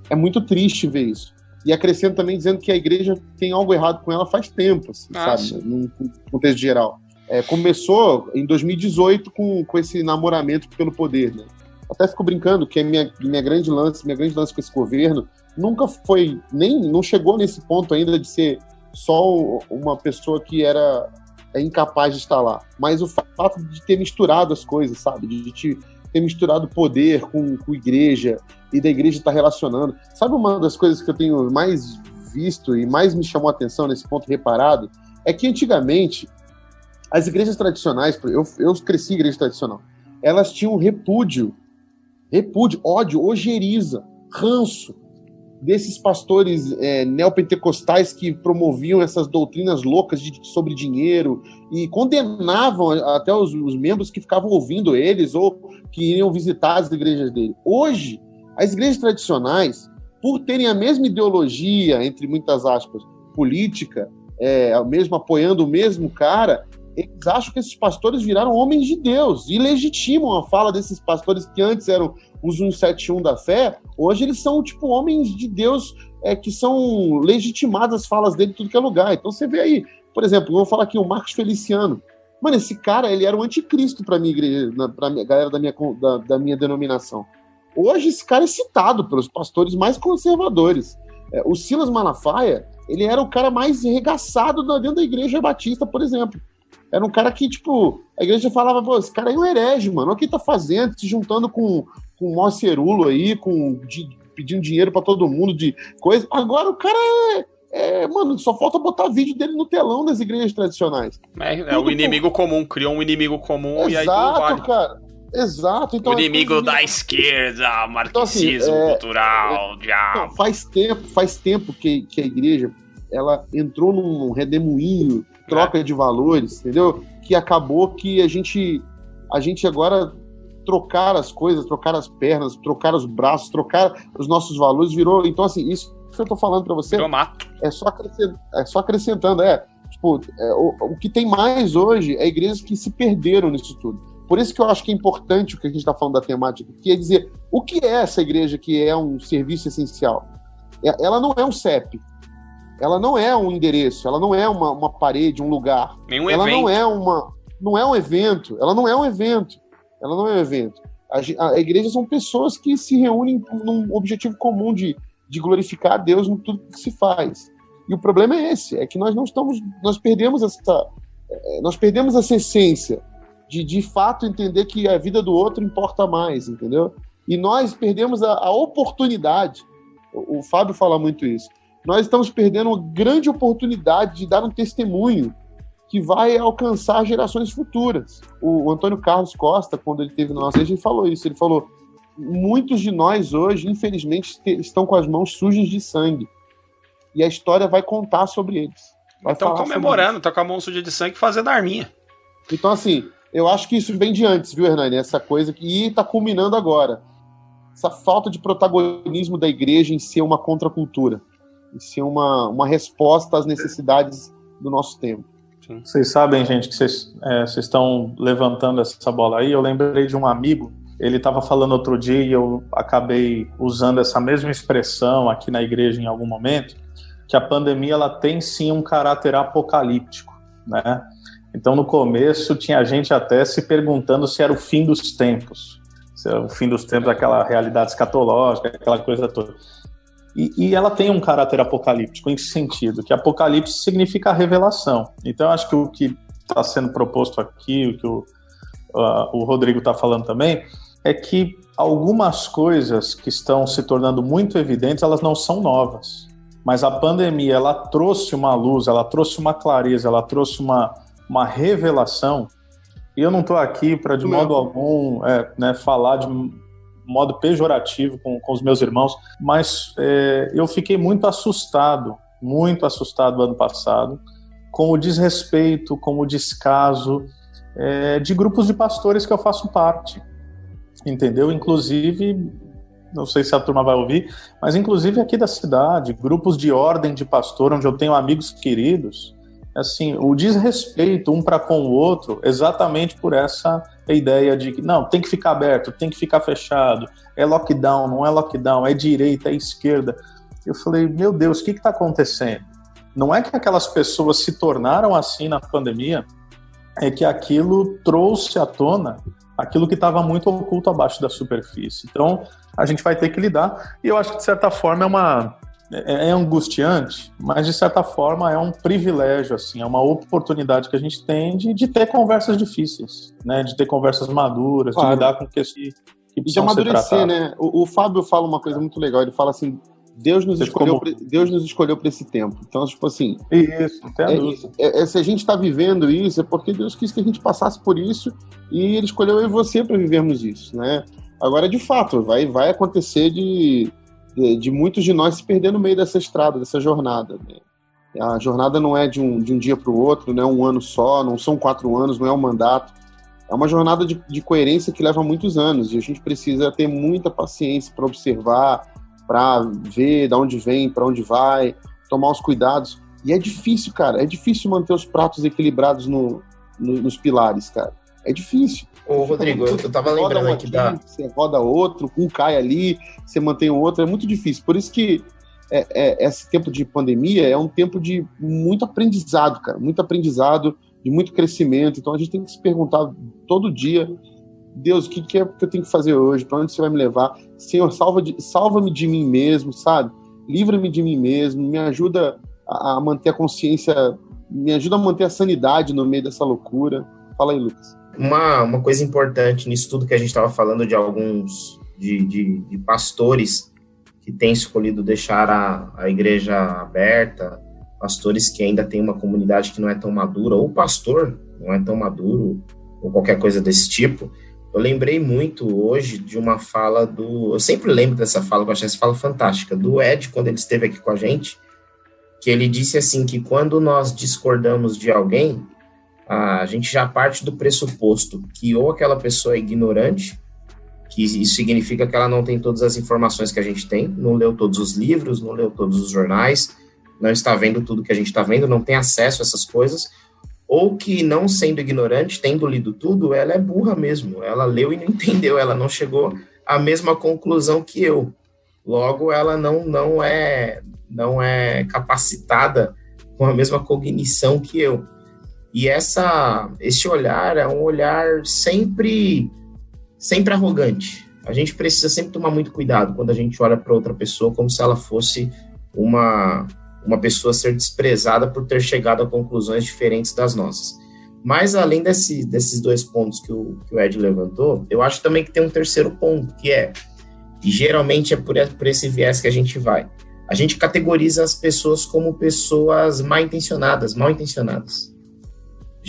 é muito triste ver isso. E acrescento também dizendo que a igreja tem algo errado com ela faz tempo, assim, sabe? Num contexto geral. É, começou em 2018 com, com esse namoramento pelo poder, né? Até fico brincando que a minha, minha grande lance, minha grande lance com esse governo nunca foi, nem não chegou nesse ponto ainda de ser só uma pessoa que era é incapaz de estar lá. Mas o fato de ter misturado as coisas, sabe? De, de, ter misturado poder com, com igreja e da igreja estar tá relacionando. Sabe uma das coisas que eu tenho mais visto e mais me chamou a atenção nesse ponto reparado? É que antigamente as igrejas tradicionais, eu, eu cresci em igreja tradicional, elas tinham repúdio, repúdio, ódio, ojeriza, ranço desses pastores é, neopentecostais que promoviam essas doutrinas loucas de, sobre dinheiro e condenavam até os, os, membros que ficavam ouvindo eles ou que iriam visitar as igrejas dele. Hoje, as igrejas tradicionais, por terem a mesma ideologia, entre muitas aspas, política, é, mesmo apoiando o mesmo cara, eles acham que esses pastores viraram homens de Deus e legitimam a fala desses pastores que antes eram os 171 da fé, hoje eles são tipo homens de Deus é, que são legitimadas as falas dele em tudo que é lugar. Então você vê aí, por exemplo, eu vou falar aqui o Marcos Feliciano. Mano, esse cara, ele era um anticristo para minha galera da minha, da, da, minha denominação. Hoje esse cara é citado pelos pastores mais conservadores. É, o Silas Malafaia, ele era o cara mais regaçado dentro da igreja batista, por exemplo. Era um cara que, tipo, a igreja falava, pô, esse cara é um herege, mano. Olha o que ele tá fazendo, se juntando com, com o maior cerulo aí, com, de, pedindo dinheiro para todo mundo de coisa. Agora o cara é, é, Mano, só falta botar vídeo dele no telão das igrejas tradicionais. É, é o inimigo com... comum, criou um inimigo comum Exato, e aí tudo vale. cara. Exato. Então, o inimigo da esquerda, marxismo então, assim, é, cultural, é, diabo. Faz tempo, faz tempo que, que a igreja ela entrou num redemoinho troca de valores, entendeu? Que acabou que a gente, a gente agora trocar as coisas, trocar as pernas, trocar os braços, trocar os nossos valores virou. Então, assim, isso que eu tô falando para você é só, é só acrescentando, é. Tipo, é, o, o que tem mais hoje é igrejas que se perderam nisso tudo. Por isso que eu acho que é importante o que a gente está falando da temática, que é dizer o que é essa igreja que é um serviço essencial. É, ela não é um CEP, ela não é um endereço, ela não é uma, uma parede, um lugar. Nenhum ela evento. não é uma, não é um evento. Ela não é um evento. Ela não é um evento. A, a igreja são pessoas que se reúnem num objetivo comum de, de glorificar a Deus no tudo que se faz. E o problema é esse, é que nós não estamos, nós perdemos essa, é, nós perdemos essa essência de de fato entender que a vida do outro importa mais, entendeu? E nós perdemos a, a oportunidade. O, o Fábio fala muito isso nós estamos perdendo uma grande oportunidade de dar um testemunho que vai alcançar gerações futuras. O, Antônio Carlos Costa, quando ele teve nossa igreja, ele falou isso. Ele falou: muitos de nós hoje, infelizmente, estão com as mãos sujas de sangue. E a história vai contar sobre eles. Estão comemorando, estão com a mão suja de sangue fazendo arminha. Então, assim, eu acho que isso vem de antes, viu, Hernani? Essa coisa que e está culminando agora. Essa falta de protagonismo da igreja em ser uma contracultura e sim uma, uma resposta às necessidades do nosso tempo. Vocês sabem, gente, que vocês é, estão levantando essa bola aí. Eu lembrei de um amigo, ele estava falando outro dia e eu acabei usando essa mesma expressão aqui na igreja em algum momento, que a pandemia ela tem sim um caráter apocalíptico, né? Então no começo tinha gente até se perguntando se era o fim dos tempos, se era o fim dos tempos, aquela realidade escatológica, aquela coisa toda. E, e, ela tem um caráter apocalíptico. Em que sentido? Que apocalipse significa revelação. Então, acho que o que está sendo proposto aqui, o que o, uh, o Rodrigo está falando também, é que algumas coisas que estão se tornando muito evidentes, elas não são novas. Mas a pandemia, ela trouxe uma luz, ela trouxe uma clareza, ela trouxe uma, uma revelação. E eu não estou aqui para, de modo algum, é, né, falar de modo pejorativo com, com os meus irmãos, mas é, eu fiquei muito assustado, muito assustado ano passado, com o desrespeito, com o descaso é, de grupos de pastores que eu faço parte, entendeu? Inclusive, não sei se a turma vai ouvir, mas inclusive aqui da cidade, grupos de ordem de pastor, onde eu tenho amigos queridos, assim, o desrespeito um para com o outro, exatamente por essa ideia de que não, tem que ficar aberto, tem que ficar fechado, é lockdown, não é lockdown, é direita, é esquerda. Eu falei, meu Deus, o que está acontecendo? Não é que aquelas pessoas se tornaram assim na pandemia, é que aquilo trouxe à tona aquilo que estava muito oculto abaixo da superfície. Então, a gente vai ter que lidar, e eu acho que de certa forma é uma é, é, angustiante, mas de certa forma é um privilégio, assim, é uma oportunidade que a gente tem de, de ter conversas difíceis, né? De ter conversas maduras, claro. de lidar com que, que de amadurecer, né? O, o, Fábio fala uma coisa muito legal, ele fala assim, Deus nos, escolheu, como... Deus nos escolheu para esse tempo. Então, tipo assim. Isso, é, é, é, se a gente está vivendo isso, é porque Deus quis que a gente passasse por isso e Ele escolheu eu e você para vivermos isso, né? Agora, de fato, vai, vai acontecer de, de, de, muitos de nós se perder no meio dessa estrada, dessa jornada. Né? A jornada não é de um, de um dia para o outro, não é um ano só, não são quatro anos, não é um mandato. É uma jornada de, de coerência que leva muitos anos e a gente precisa ter muita paciência para observar, para ver de onde vem, para onde vai, tomar os cuidados. E é difícil, cara, é difícil manter os pratos equilibrados no, no, nos pilares, cara. É difícil. Ô, Rodrigo, eu, eu tava lembrando um aqui, aqui da. Você roda outro, um cai ali, você mantém o outro, é muito difícil. Por isso que é, é, esse tempo de pandemia é um tempo de muito aprendizado, cara. Muito aprendizado, de muito crescimento. Então a gente tem que se perguntar todo dia Deus, o que, que, é que eu tenho que fazer hoje? Para onde você vai me levar? Senhor, salva-me de, salva de mim mesmo, sabe? Livra-me de mim mesmo, me ajuda a, a, manter a consciência, me ajuda a manter a sanidade no meio dessa loucura. Fala aí, Lucas. Uma, uma coisa importante nisso tudo que a gente estava falando de alguns de, de, de, pastores que têm escolhido deixar a, a igreja aberta, pastores que ainda têm uma comunidade que não é tão madura, ou pastor não é tão maduro, ou qualquer coisa desse tipo eu lembrei muito hoje de uma fala do. Eu sempre lembro dessa fala, eu achei essa fala fantástica, do Ed, quando ele esteve aqui com a gente, que ele disse assim: que quando nós discordamos de alguém, a gente já parte do pressuposto que ou aquela pessoa é ignorante, que isso significa que ela não tem todas as informações que a gente tem, não leu todos os livros, não leu todos os jornais, não está vendo tudo que a gente está vendo, não tem acesso a essas coisas, ou que, não sendo ignorante, tendo lido tudo, ela é burra mesmo. Ela leu e não *laughs* entendeu, ela não chegou à mesma conclusão que eu. Logo, ela não, não, é, não é capacitada com a mesma cognição que eu. E essa, esse olhar é um olhar sempre, sempre arrogante. A gente precisa sempre tomar muito cuidado quando a gente olha para outra pessoa como se ela fosse uma, uma pessoa ser desprezada por ter chegado a conclusões diferentes das nossas. Mas além desse, desses dois pontos que o, que o Ed levantou, eu acho também que tem um terceiro ponto, que é, e geralmente é por, por esse viés que a gente vai. A gente categoriza as pessoas como pessoas mal intencionadas, mal intencionadas.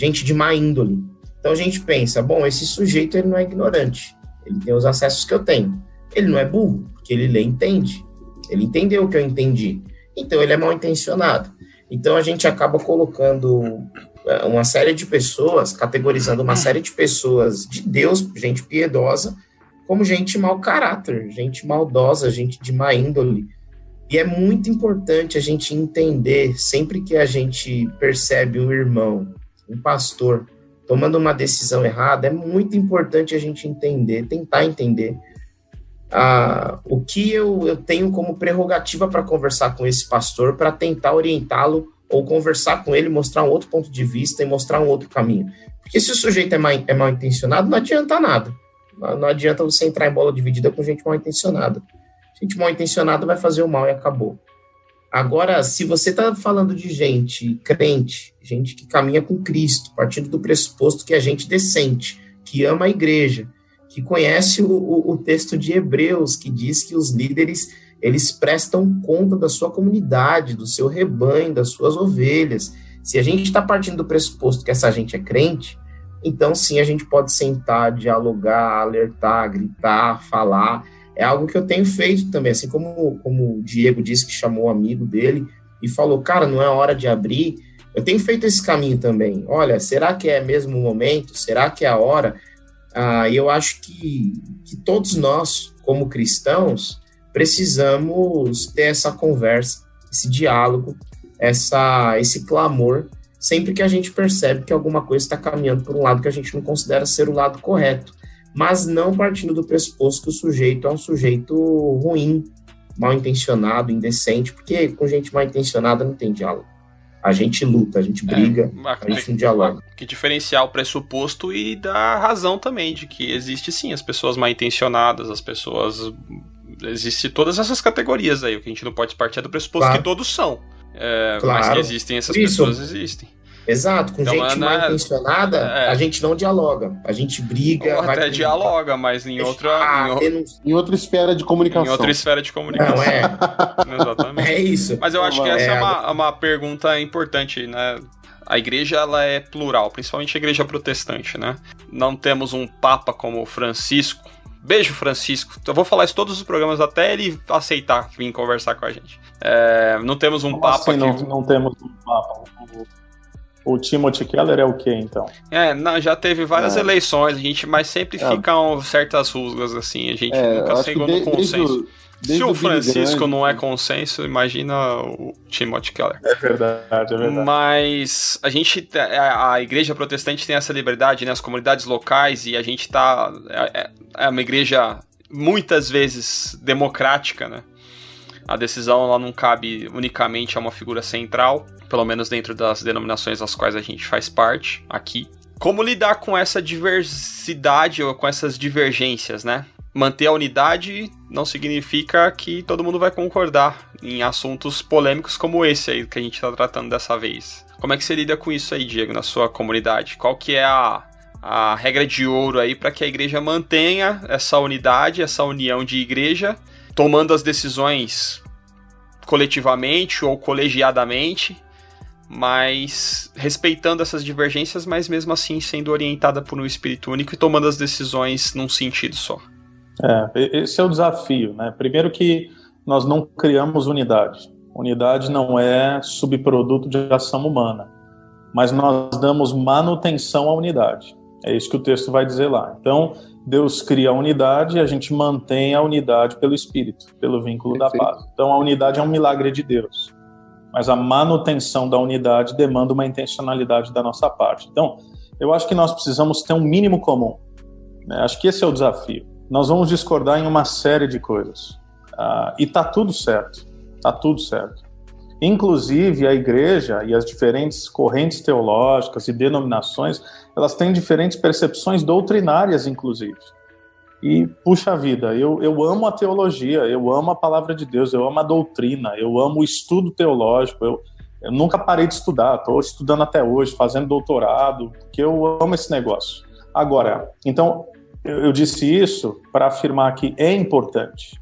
Gente de má índole. Então a gente pensa, bom, esse sujeito ele não é ignorante, ele tem os acessos que eu tenho. Ele não é burro, porque ele lê e entende. Ele entendeu o que eu entendi então ele é mal intencionado. Então a gente acaba colocando é, uma série de pessoas, categorizando uma série de pessoas de Deus, gente piedosa, como gente mau caráter, gente maldosa, gente de má índole. E é muito importante a gente entender, sempre que a gente percebe um irmão, um pastor, tomando uma decisão errada, é muito importante a gente entender, tentar entender ah, o que eu, eu tenho como prerrogativa para conversar com esse pastor, para tentar orientá-lo ou conversar com ele, mostrar um outro ponto de vista e mostrar um outro caminho. Porque se o sujeito é mal, é mal intencionado, não adianta nada. Não, adianta você entrar em bola dividida com gente mal intencionada. Gente mal intencionada vai fazer o mal e acabou. Agora, se você está falando de gente crente, gente que caminha com Cristo, partindo do pressuposto que é gente decente, que ama a igreja, que conhece o, o, o texto de Hebreus, que diz que os líderes eles prestam conta da sua comunidade, do seu rebanho, das suas ovelhas. Se a gente está partindo do pressuposto que essa gente é crente, então sim a gente pode sentar, dialogar, alertar, gritar, falar. É algo que eu tenho feito também, assim como, como o Diego disse que chamou um amigo dele e falou, cara, não é hora de abrir. Eu tenho feito esse caminho também. Olha, será que é mesmo o momento? Será que é a hora? Ah, eu acho que, que todos nós, como cristãos, precisamos ter essa conversa, esse diálogo, essa, esse clamor, sempre que a gente percebe que alguma coisa está caminhando por um lado que a gente não considera ser o lado correto, mas não partindo do pressuposto que o sujeito é um sujeito ruim, mal intencionado, indecente, porque com gente mal intencionada não tem diálogo. A gente luta, a gente briga, é, a gente não dialoga. Que diferenciar o pressuposto e da razão também, de que existe sim as pessoas mal intencionadas, as pessoas existe todas essas categorias aí. O que a gente não pode partir é do pressuposto claro. que todos são. É, claro. Mas que existem essas Isso. pessoas, existem. Exato, com então, gente mal intencionada, é. a gente não dialoga, a gente briga. Ou até dialoga, mas em outra. Em, em, outra esfera de comunicação. Em outra esfera de comunicação. Não, é. *laughs* Exatamente. É isso. Mas eu acho que essa é, é uma, uma pergunta importante, né? A igreja ela é plural, principalmente a igreja protestante, né? Não temos um papa como Francisco. Beijo, Francisco. Eu vou falar isso todos os programas até ele aceitar vir conversar com a gente. É, não temos um como papa assim, que... não, não temos um papa. O Timothy Keller é o que então? É, não, já teve várias é. eleições, a gente, mas sempre é. ficam certas rusgas assim, a gente é, nunca chegou no consenso. Desde Se o Francisco grande, não é consenso, imagina o Timothy Keller. É verdade, é verdade. Mas a gente, a, a igreja protestante tem essa liberdade, né? As comunidades locais e a gente tá, é, é uma igreja muitas vezes democrática, né? A decisão ela não cabe unicamente a uma figura central, pelo menos dentro das denominações das quais a gente faz parte aqui. Como lidar com essa diversidade ou com essas divergências, né? Manter a unidade não significa que todo mundo vai concordar em assuntos polêmicos como esse aí que a gente está tratando dessa vez. Como é que você lida com isso aí, Diego, na sua comunidade? Qual que é a, a regra de ouro aí para que a igreja mantenha essa unidade, essa união de igreja, tomando as decisões coletivamente ou colegiadamente, mas respeitando essas divergências, mas mesmo assim sendo orientada por um espírito único e tomando as decisões num sentido só. É, esse é o desafio, né? Primeiro que nós não criamos unidade. Unidade não é subproduto de ação humana, mas nós damos manutenção à unidade. É isso que o texto vai dizer lá. Então, Deus cria a unidade e a gente mantém a unidade pelo Espírito, pelo vínculo Perfeito. da paz. Então a unidade é um milagre de Deus, mas a manutenção da unidade demanda uma intencionalidade da nossa parte. Então, eu acho que nós precisamos ter um mínimo comum. Né? Acho que esse é o desafio. Nós vamos discordar em uma série de coisas. Uh, e tá tudo certo. Tá tudo certo. Inclusive, a igreja e as diferentes correntes teológicas e denominações, elas têm diferentes percepções doutrinárias, inclusive. E, puxa vida, eu, eu amo a teologia, eu amo a palavra de Deus, eu amo a doutrina, eu amo o estudo teológico, eu, eu nunca parei de estudar, estou estudando até hoje, fazendo doutorado, porque eu amo esse negócio. Agora, então, eu, eu disse isso para afirmar que é importante,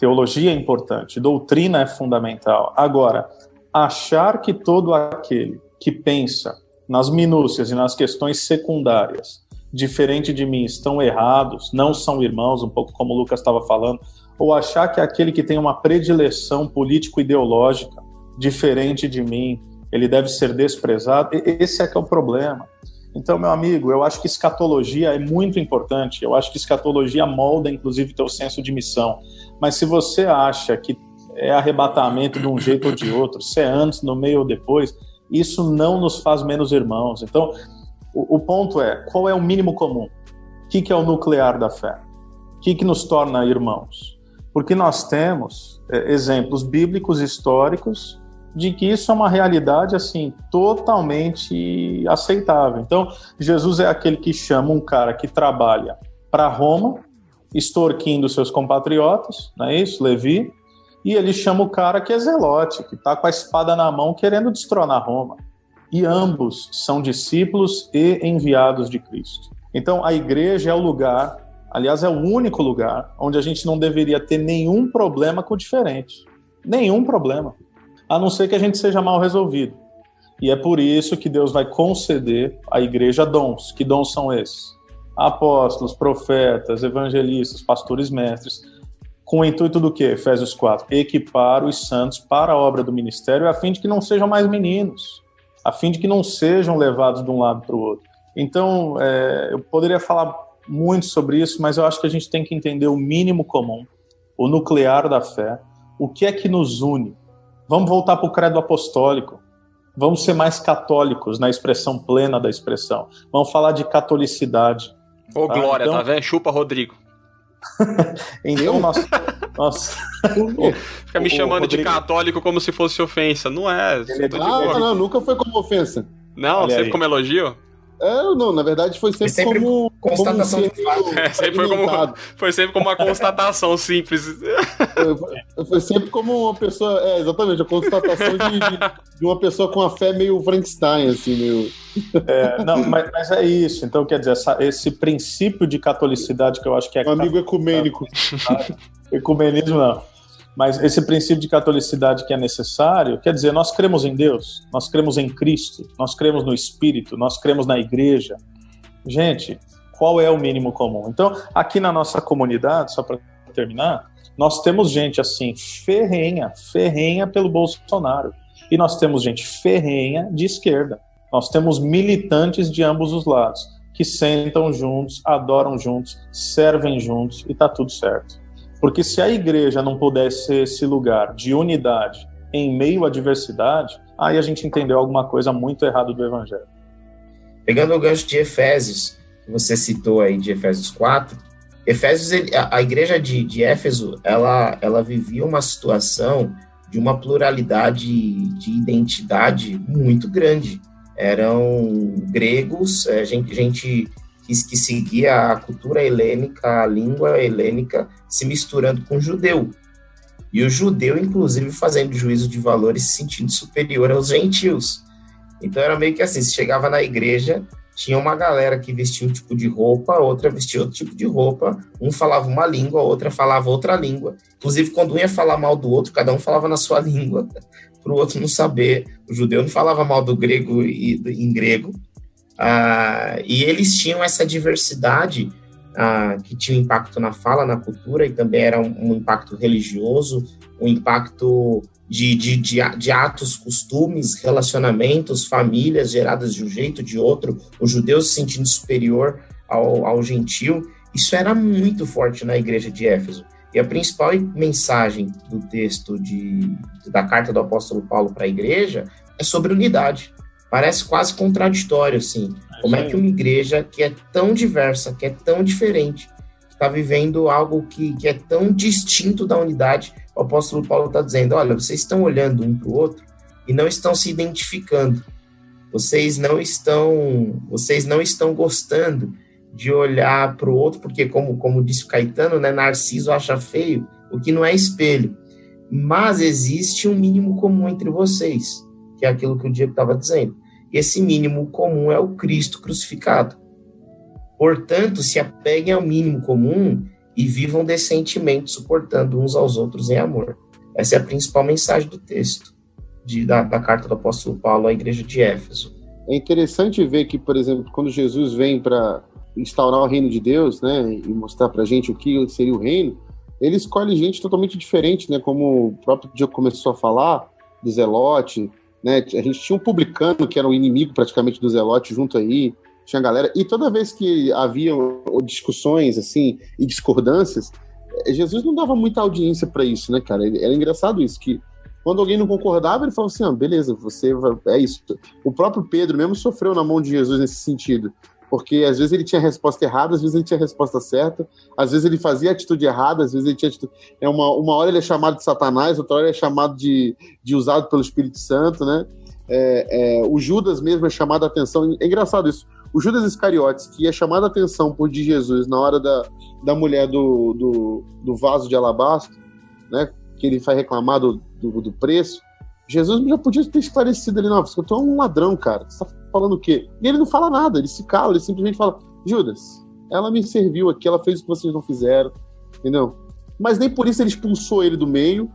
Teologia é importante, doutrina é fundamental. Agora, achar que todo aquele que pensa nas minúcias e nas questões secundárias, diferente de mim, estão errados, não são irmãos, um pouco como o Lucas estava falando, ou achar que aquele que tem uma predileção político-ideológica diferente de mim, ele deve ser desprezado, esse é que é o problema. Então, meu amigo, eu acho que escatologia é muito importante. Eu acho que escatologia molda, inclusive, teu senso de missão. Mas se você acha que é arrebatamento de um jeito ou de outro, se é antes, no meio ou depois, isso não nos faz menos irmãos. Então, o, o ponto é: qual é o mínimo comum? O que, que é o nuclear da fé? O que, que nos torna irmãos? Porque nós temos é, exemplos bíblicos históricos de que isso é uma realidade assim totalmente aceitável. Então, Jesus é aquele que chama um cara que trabalha para Roma extorquindo seus compatriotas, não é isso? Levi. E ele chama o cara que é zelote, que está com a espada na mão querendo destronar Roma. E ambos são discípulos e enviados de Cristo. Então a igreja é o lugar, aliás, é o único lugar onde a gente não deveria ter nenhum problema com o diferente. Nenhum problema. A não ser que a gente seja mal resolvido. E é por isso que Deus vai conceder à igreja dons. Que dons são esses? apóstolos, profetas, evangelistas, pastores mestres, com o intuito do que? Efésios 4, equipar os santos para a obra do ministério, a fim de que não sejam mais meninos, a fim de que não sejam levados de um lado para o outro. Então, é, eu poderia falar muito sobre isso, mas eu acho que a gente tem que entender o mínimo comum, o nuclear da fé, o que é que nos une. Vamos voltar para o credo apostólico. Vamos ser mais católicos na expressão plena da expressão. Vamos falar de catolicidade. Ô, tá? Glória, então... tá vendo? Chupa, Rodrigo. *laughs* então, nossa. nossa. Fica me chamando Rodrigo... de católico como se fosse ofensa. Não é. Ele é ah, não, nunca foi como ofensa. Não, Olha sempre aí. como elogio? É, não, na verdade foi sempre, sempre como constatação como de fato. É, sempre foi, como, foi sempre como uma constatação simples. Foi, foi, sempre como uma pessoa, é, exatamente, a constatação de, de, de, uma pessoa com a fé meio Frankenstein, assim, meio. É, não, mas, mas, é isso. Então, quer dizer, essa, esse princípio de catolicidade que eu acho que é. Um amigo ecumênico. *laughs* Ecumenismo não. Mas esse princípio de catolicidade que é necessário, quer dizer, nós cremos em Deus, nós cremos em Cristo, nós cremos no Espírito, nós cremos na igreja. Gente, qual é o mínimo comum? Então, aqui na nossa comunidade, só para terminar, nós temos gente assim, ferrenha, ferrenha pelo Bolsonaro. E nós temos gente ferrenha de esquerda. Nós temos militantes de ambos os lados, que sentam juntos, adoram juntos, servem juntos e tá tudo certo. Porque se a igreja não pudesse ser esse lugar de unidade em meio à diversidade, aí a gente entendeu alguma coisa muito errada do evangelho. Pegando o gancho de Efésios, que você citou aí de Efésios 4, Efésios, a, igreja de, de Éfeso, ela, ela vivia uma situação de uma pluralidade de identidade muito grande. Eram gregos, é, gente, gente que, seguia a cultura helênica, a língua helênica, se misturando com o judeu. E o judeu, inclusive, fazendo juízo de valores, se sentindo superior aos gentios. Então era meio que assim: se chegava na igreja, tinha uma galera que vestia um tipo de roupa, outra vestia outro tipo de roupa, um falava uma língua, outra falava outra língua. Inclusive, quando um ia falar mal do outro, cada um falava na sua *laughs* língua, para o outro não saber. O judeu não falava mal do grego e em grego, Uh, e eles tinham essa diversidade uh, que tinha um impacto na fala, na cultura, e também era um, um impacto religioso, um impacto de, de, de, de, atos, costumes, relacionamentos, famílias geradas de um jeito, de outro, o judeu se sentindo superior ao, ao gentil. Isso era muito forte na igreja de Éfeso. E a principal mensagem do texto de, da carta do apóstolo Paulo para a igreja é sobre unidade parece quase contraditório, assim. Como é que uma igreja que é tão diversa, que é tão diferente, está vivendo algo que, que é tão distinto da unidade, o apóstolo Paulo está dizendo: olha, vocês estão olhando um para o outro e não estão se identificando. Vocês não estão, vocês não estão gostando de olhar para o outro, porque como, como disse o Caetano, né, Narciso acha feio o que não é espelho. Mas existe um mínimo comum entre vocês, que é aquilo que o Diego estava dizendo. Esse mínimo comum é o Cristo crucificado. Portanto, se apeguem ao mínimo comum e vivam decentemente, suportando uns aos outros em amor. Essa é a principal mensagem do texto, de, da, da carta do apóstolo Paulo à igreja de Éfeso. É interessante ver que, por exemplo, quando Jesus vem para instaurar o reino de Deus, né, e mostrar para a gente o que seria o reino, ele escolhe gente totalmente diferente, né, como o próprio Diego começou a falar, do Zelote, né? A gente tinha um publicano que era o um inimigo praticamente do Zelote junto aí, tinha galera. E toda vez que havia discussões assim e discordâncias, eh, Jesus não dava muita audiência para isso, né, cara? Era engraçado isso, que quando alguém não concordava, ele falava assim: ah, beleza, você vai... é isso. O próprio Pedro mesmo sofreu na mão de Jesus nesse sentido porque às vezes ele tinha resposta errada, às vezes ele tinha resposta certa, às vezes ele fazia atitude errada, às vezes ele tinha atitude... é uma, uma hora ele é chamado de Satanás, outra hora ele é chamado de, de usado pelo Espírito Santo, né? É, é, o Judas mesmo é chamado a atenção, é engraçado isso, o Judas Iscariotes, que é chamado a atenção por de Jesus na hora da, da mulher do, do, do vaso de alabastro, né? Que ele vai reclamar do, do, do preço, Jesus já podia ter esclarecido ali, não, você é um ladrão, cara. Você tá falando o quê? E ele não fala nada, ele se cala, ele simplesmente fala, Judas, ela me serviu aqui, ela fez o que vocês não fizeram, entendeu? Mas nem por isso ele expulsou ele do meio.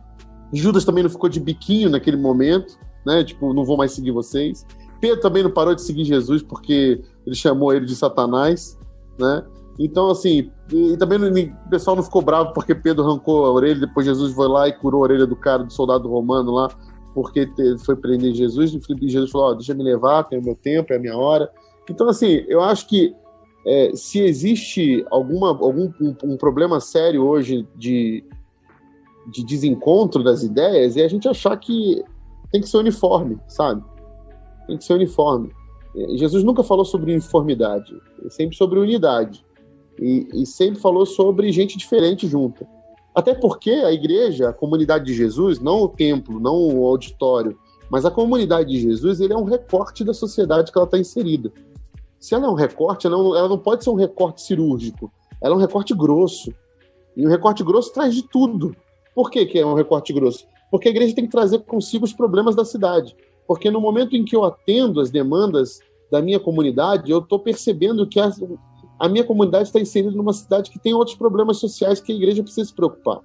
Judas também não ficou de biquinho naquele momento, né? Tipo, não vou mais seguir vocês. Pedro também não parou de seguir Jesus porque ele chamou ele de Satanás, né? Então, assim, e também o pessoal não ficou bravo porque Pedro arrancou a orelha, depois Jesus foi lá e curou a orelha do cara, do soldado romano lá porque foi prender Jesus, e Jesus falou, oh, deixa me levar, tem o meu tempo, é a minha hora. Então, assim, eu acho que é, se existe alguma, algum um, um, problema sério hoje de, de desencontro das ideias, é a gente achar que tem que ser uniforme, sabe? Tem que ser uniforme. Jesus nunca falou sobre uniformidade, sempre sobre unidade. E, e sempre falou sobre gente diferente junta. Até porque a igreja, a comunidade de Jesus, não o templo, não o auditório, mas a comunidade de Jesus, ele é um recorte da sociedade que ela está inserida. Se ela é um recorte, ela não, ela não pode ser um recorte cirúrgico. Ela é um recorte grosso. E o recorte grosso traz de tudo. Por que, que é um recorte grosso? Porque a igreja tem que trazer consigo os problemas da cidade. Porque no momento em que eu atendo as demandas da minha comunidade, eu estou percebendo que a minha comunidade está inserida numa cidade que tem outros problemas sociais que a igreja precisa se preocupar.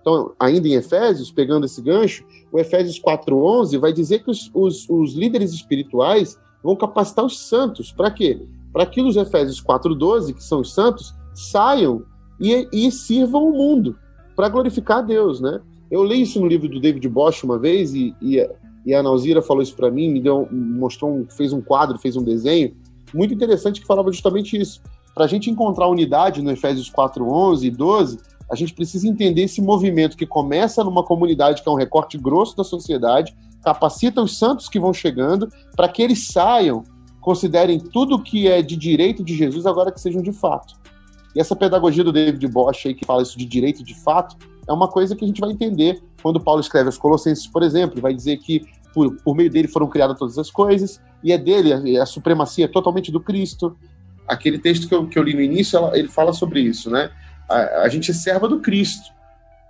Então, ainda em Efésios, pegando esse gancho, o Efésios 4.11 vai dizer que os, os, os líderes espirituais vão capacitar os santos. Para quê? Para que os Efésios 4.12, que são os santos, saiam e, e sirvam o mundo para glorificar a Deus, né? Eu li isso no livro do David Bosch uma vez e, e, e a Nauzira falou isso para mim, me deu, mostrou, um, fez um quadro, fez um desenho muito interessante que falava justamente isso. Para a gente encontrar unidade no Efésios 4, 11 e 12, a gente precisa entender esse movimento que começa numa comunidade que é um recorte grosso da sociedade, capacita os santos que vão chegando para que eles saiam, considerem tudo que é de direito de Jesus agora que sejam de fato. E essa pedagogia do David Bosch aí que fala isso de direito de fato, é uma coisa que a gente vai entender quando Paulo escreve aos Colossenses, por exemplo, vai dizer que por, por meio dele foram criadas todas as coisas, e é dele, a, supremacia é totalmente do Cristo. Aquele texto que eu, que eu li no início, ela, ele fala sobre isso, né? A, a gente é serva do Cristo.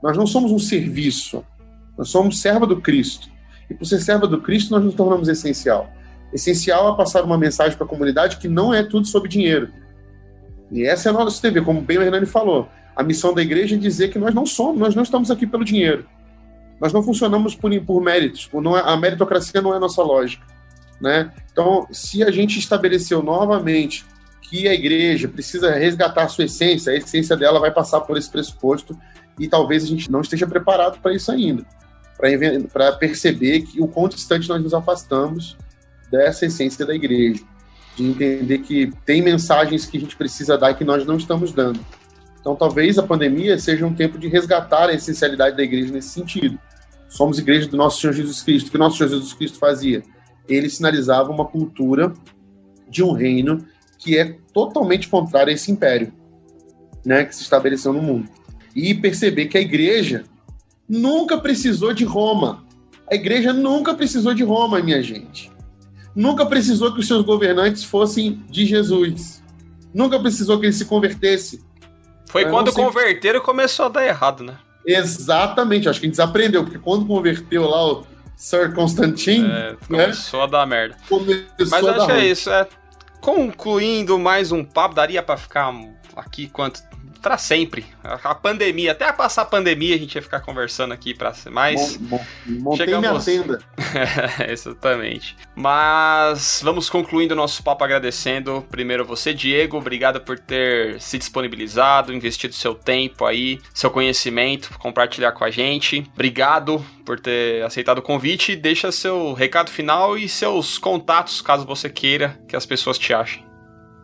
Nós não somos um serviço, nós somos serva do Cristo. E por ser serva do Cristo, nós nos tornamos essencial. Essencial é passar uma mensagem para a comunidade que não é tudo sobre dinheiro e essa é a nossa TV, como bem o Hernani falou. A missão da igreja é dizer que nós não somos, nós não estamos aqui pelo dinheiro. Nós não funcionamos por, por méritos, por não é, a meritocracia não é a nossa lógica. Né? Então, se a gente estabeleceu novamente que a igreja precisa resgatar a sua essência, a essência dela vai passar por esse pressuposto e talvez a gente não esteja preparado para isso ainda, para perceber que o quão distante nós nos afastamos dessa essência da igreja de entender que tem mensagens que a gente precisa dar e que nós não estamos dando. Então, talvez a pandemia seja um tempo de resgatar a essencialidade da igreja nesse sentido. Somos igreja do nosso Senhor Jesus Cristo. O que o nosso Senhor Jesus Cristo fazia? Ele sinalizava uma cultura de um reino que é totalmente contrário a esse império né, que se estabeleceu no mundo. E perceber que a igreja nunca precisou de Roma. A igreja nunca precisou de Roma, minha gente nunca precisou que os seus governantes fossem de Jesus. Nunca precisou que ele se convertesse. Foi Eu quando converteram começou a dar errado, né? Exatamente, acho que a gente desaprendeu, porque quando converteu lá o Sir Constantine. É, né? começou né? a dar merda. Começou Mas acho que é isso, é. Concluindo mais um papo, daria para ficar aqui quanto para sempre. A pandemia, até passar a pandemia, a gente ia ficar conversando aqui para ser mais. Montei Chegamos... minha tenda. *laughs* exatamente. Mas vamos concluindo o nosso papo agradecendo primeiro você, Diego. Obrigado por ter se disponibilizado, investido seu tempo aí, seu conhecimento, compartilhar com a gente. Obrigado por ter aceitado o convite. Deixa seu recado final e seus contatos, caso você queira que as pessoas te achem.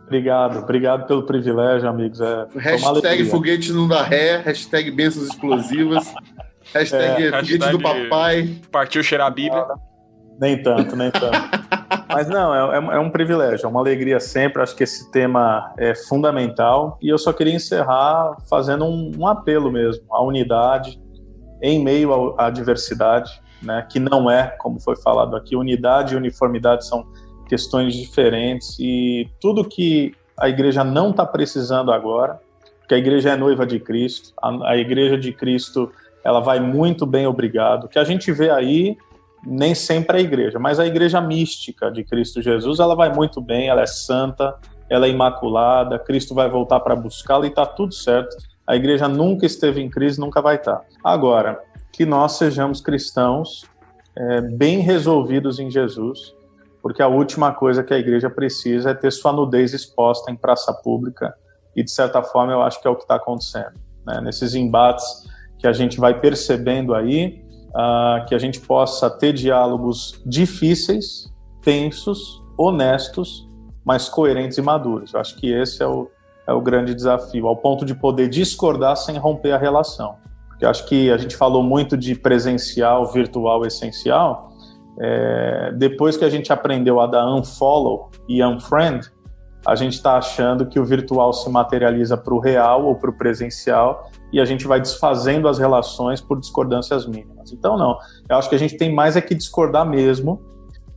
Obrigado, obrigado pelo privilégio, amigos. É, hashtag foguete não dá ré, hashtag bênçãos explosivas, *laughs* hashtag é, foguete do papai. Partiu cheirar a Bíblia. Nem tanto, nem tanto. *laughs* Mas não, é, é, é, um privilégio, é uma alegria sempre. Acho que esse tema é fundamental. E eu só queria encerrar fazendo um, um apelo mesmo à unidade em meio à diversidade, né, que não é, como foi falado aqui, unidade e uniformidade são questões diferentes e tudo que a igreja não está precisando agora, porque a igreja é noiva de Cristo, a, a igreja de Cristo ela vai muito bem, obrigado. O que a gente vê aí nem sempre é a igreja, mas a igreja mística de Cristo Jesus, ela vai muito bem, ela é santa, ela é imaculada, Cristo vai voltar para buscá-la e está tudo certo. A igreja nunca esteve em crise, nunca vai estar. Tá. Agora, que nós sejamos cristãos é, bem resolvidos em Jesus, porque a última coisa que a igreja precisa é ter sua nudez exposta em praça pública, e de certa forma eu acho que é o que está acontecendo. Né? Nesses embates que a gente vai percebendo aí, uh, que a gente possa ter diálogos difíceis, tensos, honestos, mas coerentes e maduros. Eu acho que esse é o, é o grande desafio, ao ponto de poder discordar sem romper a relação. Porque eu acho que a gente falou muito de presencial, virtual, essencial, é, depois que a gente aprendeu a dar unfollow e unfriend, a gente está achando que o virtual se materializa para o real ou para o presencial e a gente vai desfazendo as relações por discordâncias mínimas. Então, não. Eu acho que a gente tem mais é que discordar mesmo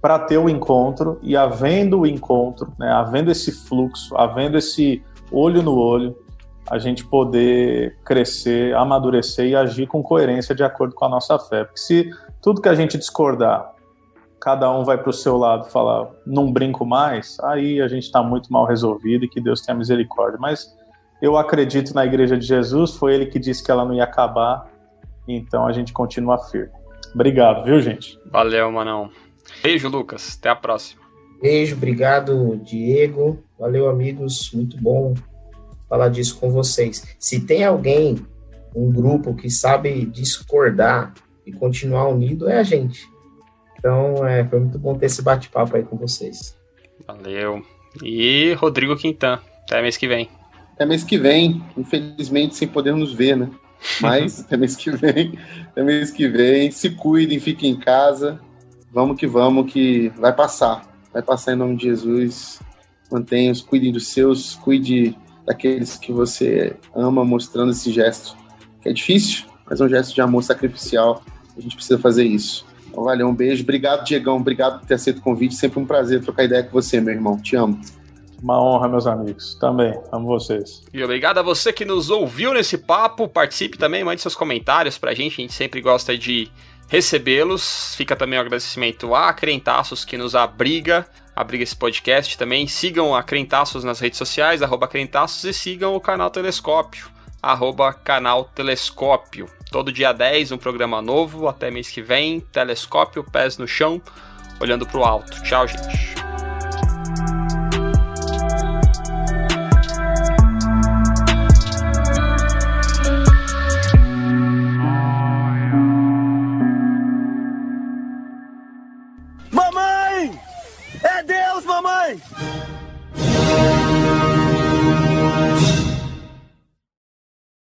para ter o encontro e havendo o encontro, né, havendo esse fluxo, havendo esse olho no olho, a gente poder crescer, amadurecer e agir com coerência de acordo com a nossa fé. Porque se tudo que a gente discordar, cada um vai para o seu lado falar, não brinco mais, aí a gente está muito mal resolvido e que Deus tenha misericórdia. Mas eu acredito na Igreja de Jesus, foi ele que disse que ela não ia acabar, então a gente continua firme. Obrigado, viu, gente? Valeu, Manão. Beijo, Lucas. Até a próxima. Beijo, obrigado, Diego. Valeu, amigos. Muito bom falar disso com vocês. Se tem alguém, um grupo que sabe discordar e continuar unido, é a gente. Então, é, foi muito bom ter esse bate-papo aí com vocês. Valeu. E Rodrigo Quintan, até mês que vem. Até mês que vem, infelizmente sem poder nos ver, né? Mas *laughs* até mês que vem, até mês que vem, se cuidem, fiquem em casa. Vamos que vamos, que vai passar. Vai passar em nome de Jesus. Mantenha-os, cuidem dos seus, cuide daqueles que você ama, mostrando esse gesto, que é difícil, mas é um gesto de amor sacrificial. A gente precisa fazer isso. Então, valeu, um beijo. Obrigado, Diegão. Obrigado por ter aceito o convite. Sempre um prazer trocar ideia com você, meu irmão. Te amo. Uma honra, meus amigos. Também, amo vocês. E obrigado a você que nos ouviu nesse papo. Participe também, mande seus comentários pra gente. A gente sempre gosta de recebê-los. Fica também o um agradecimento a Crentaços que nos abriga abriga esse podcast também. Sigam a Crentaços nas redes sociais, arroba Crentaços, e sigam o canal Telescópio, arroba canal Telescópio. Todo dia 10, um programa novo, até mês que vem, Telescópio, pés no chão, olhando para o alto. Tchau, gente. mamãe!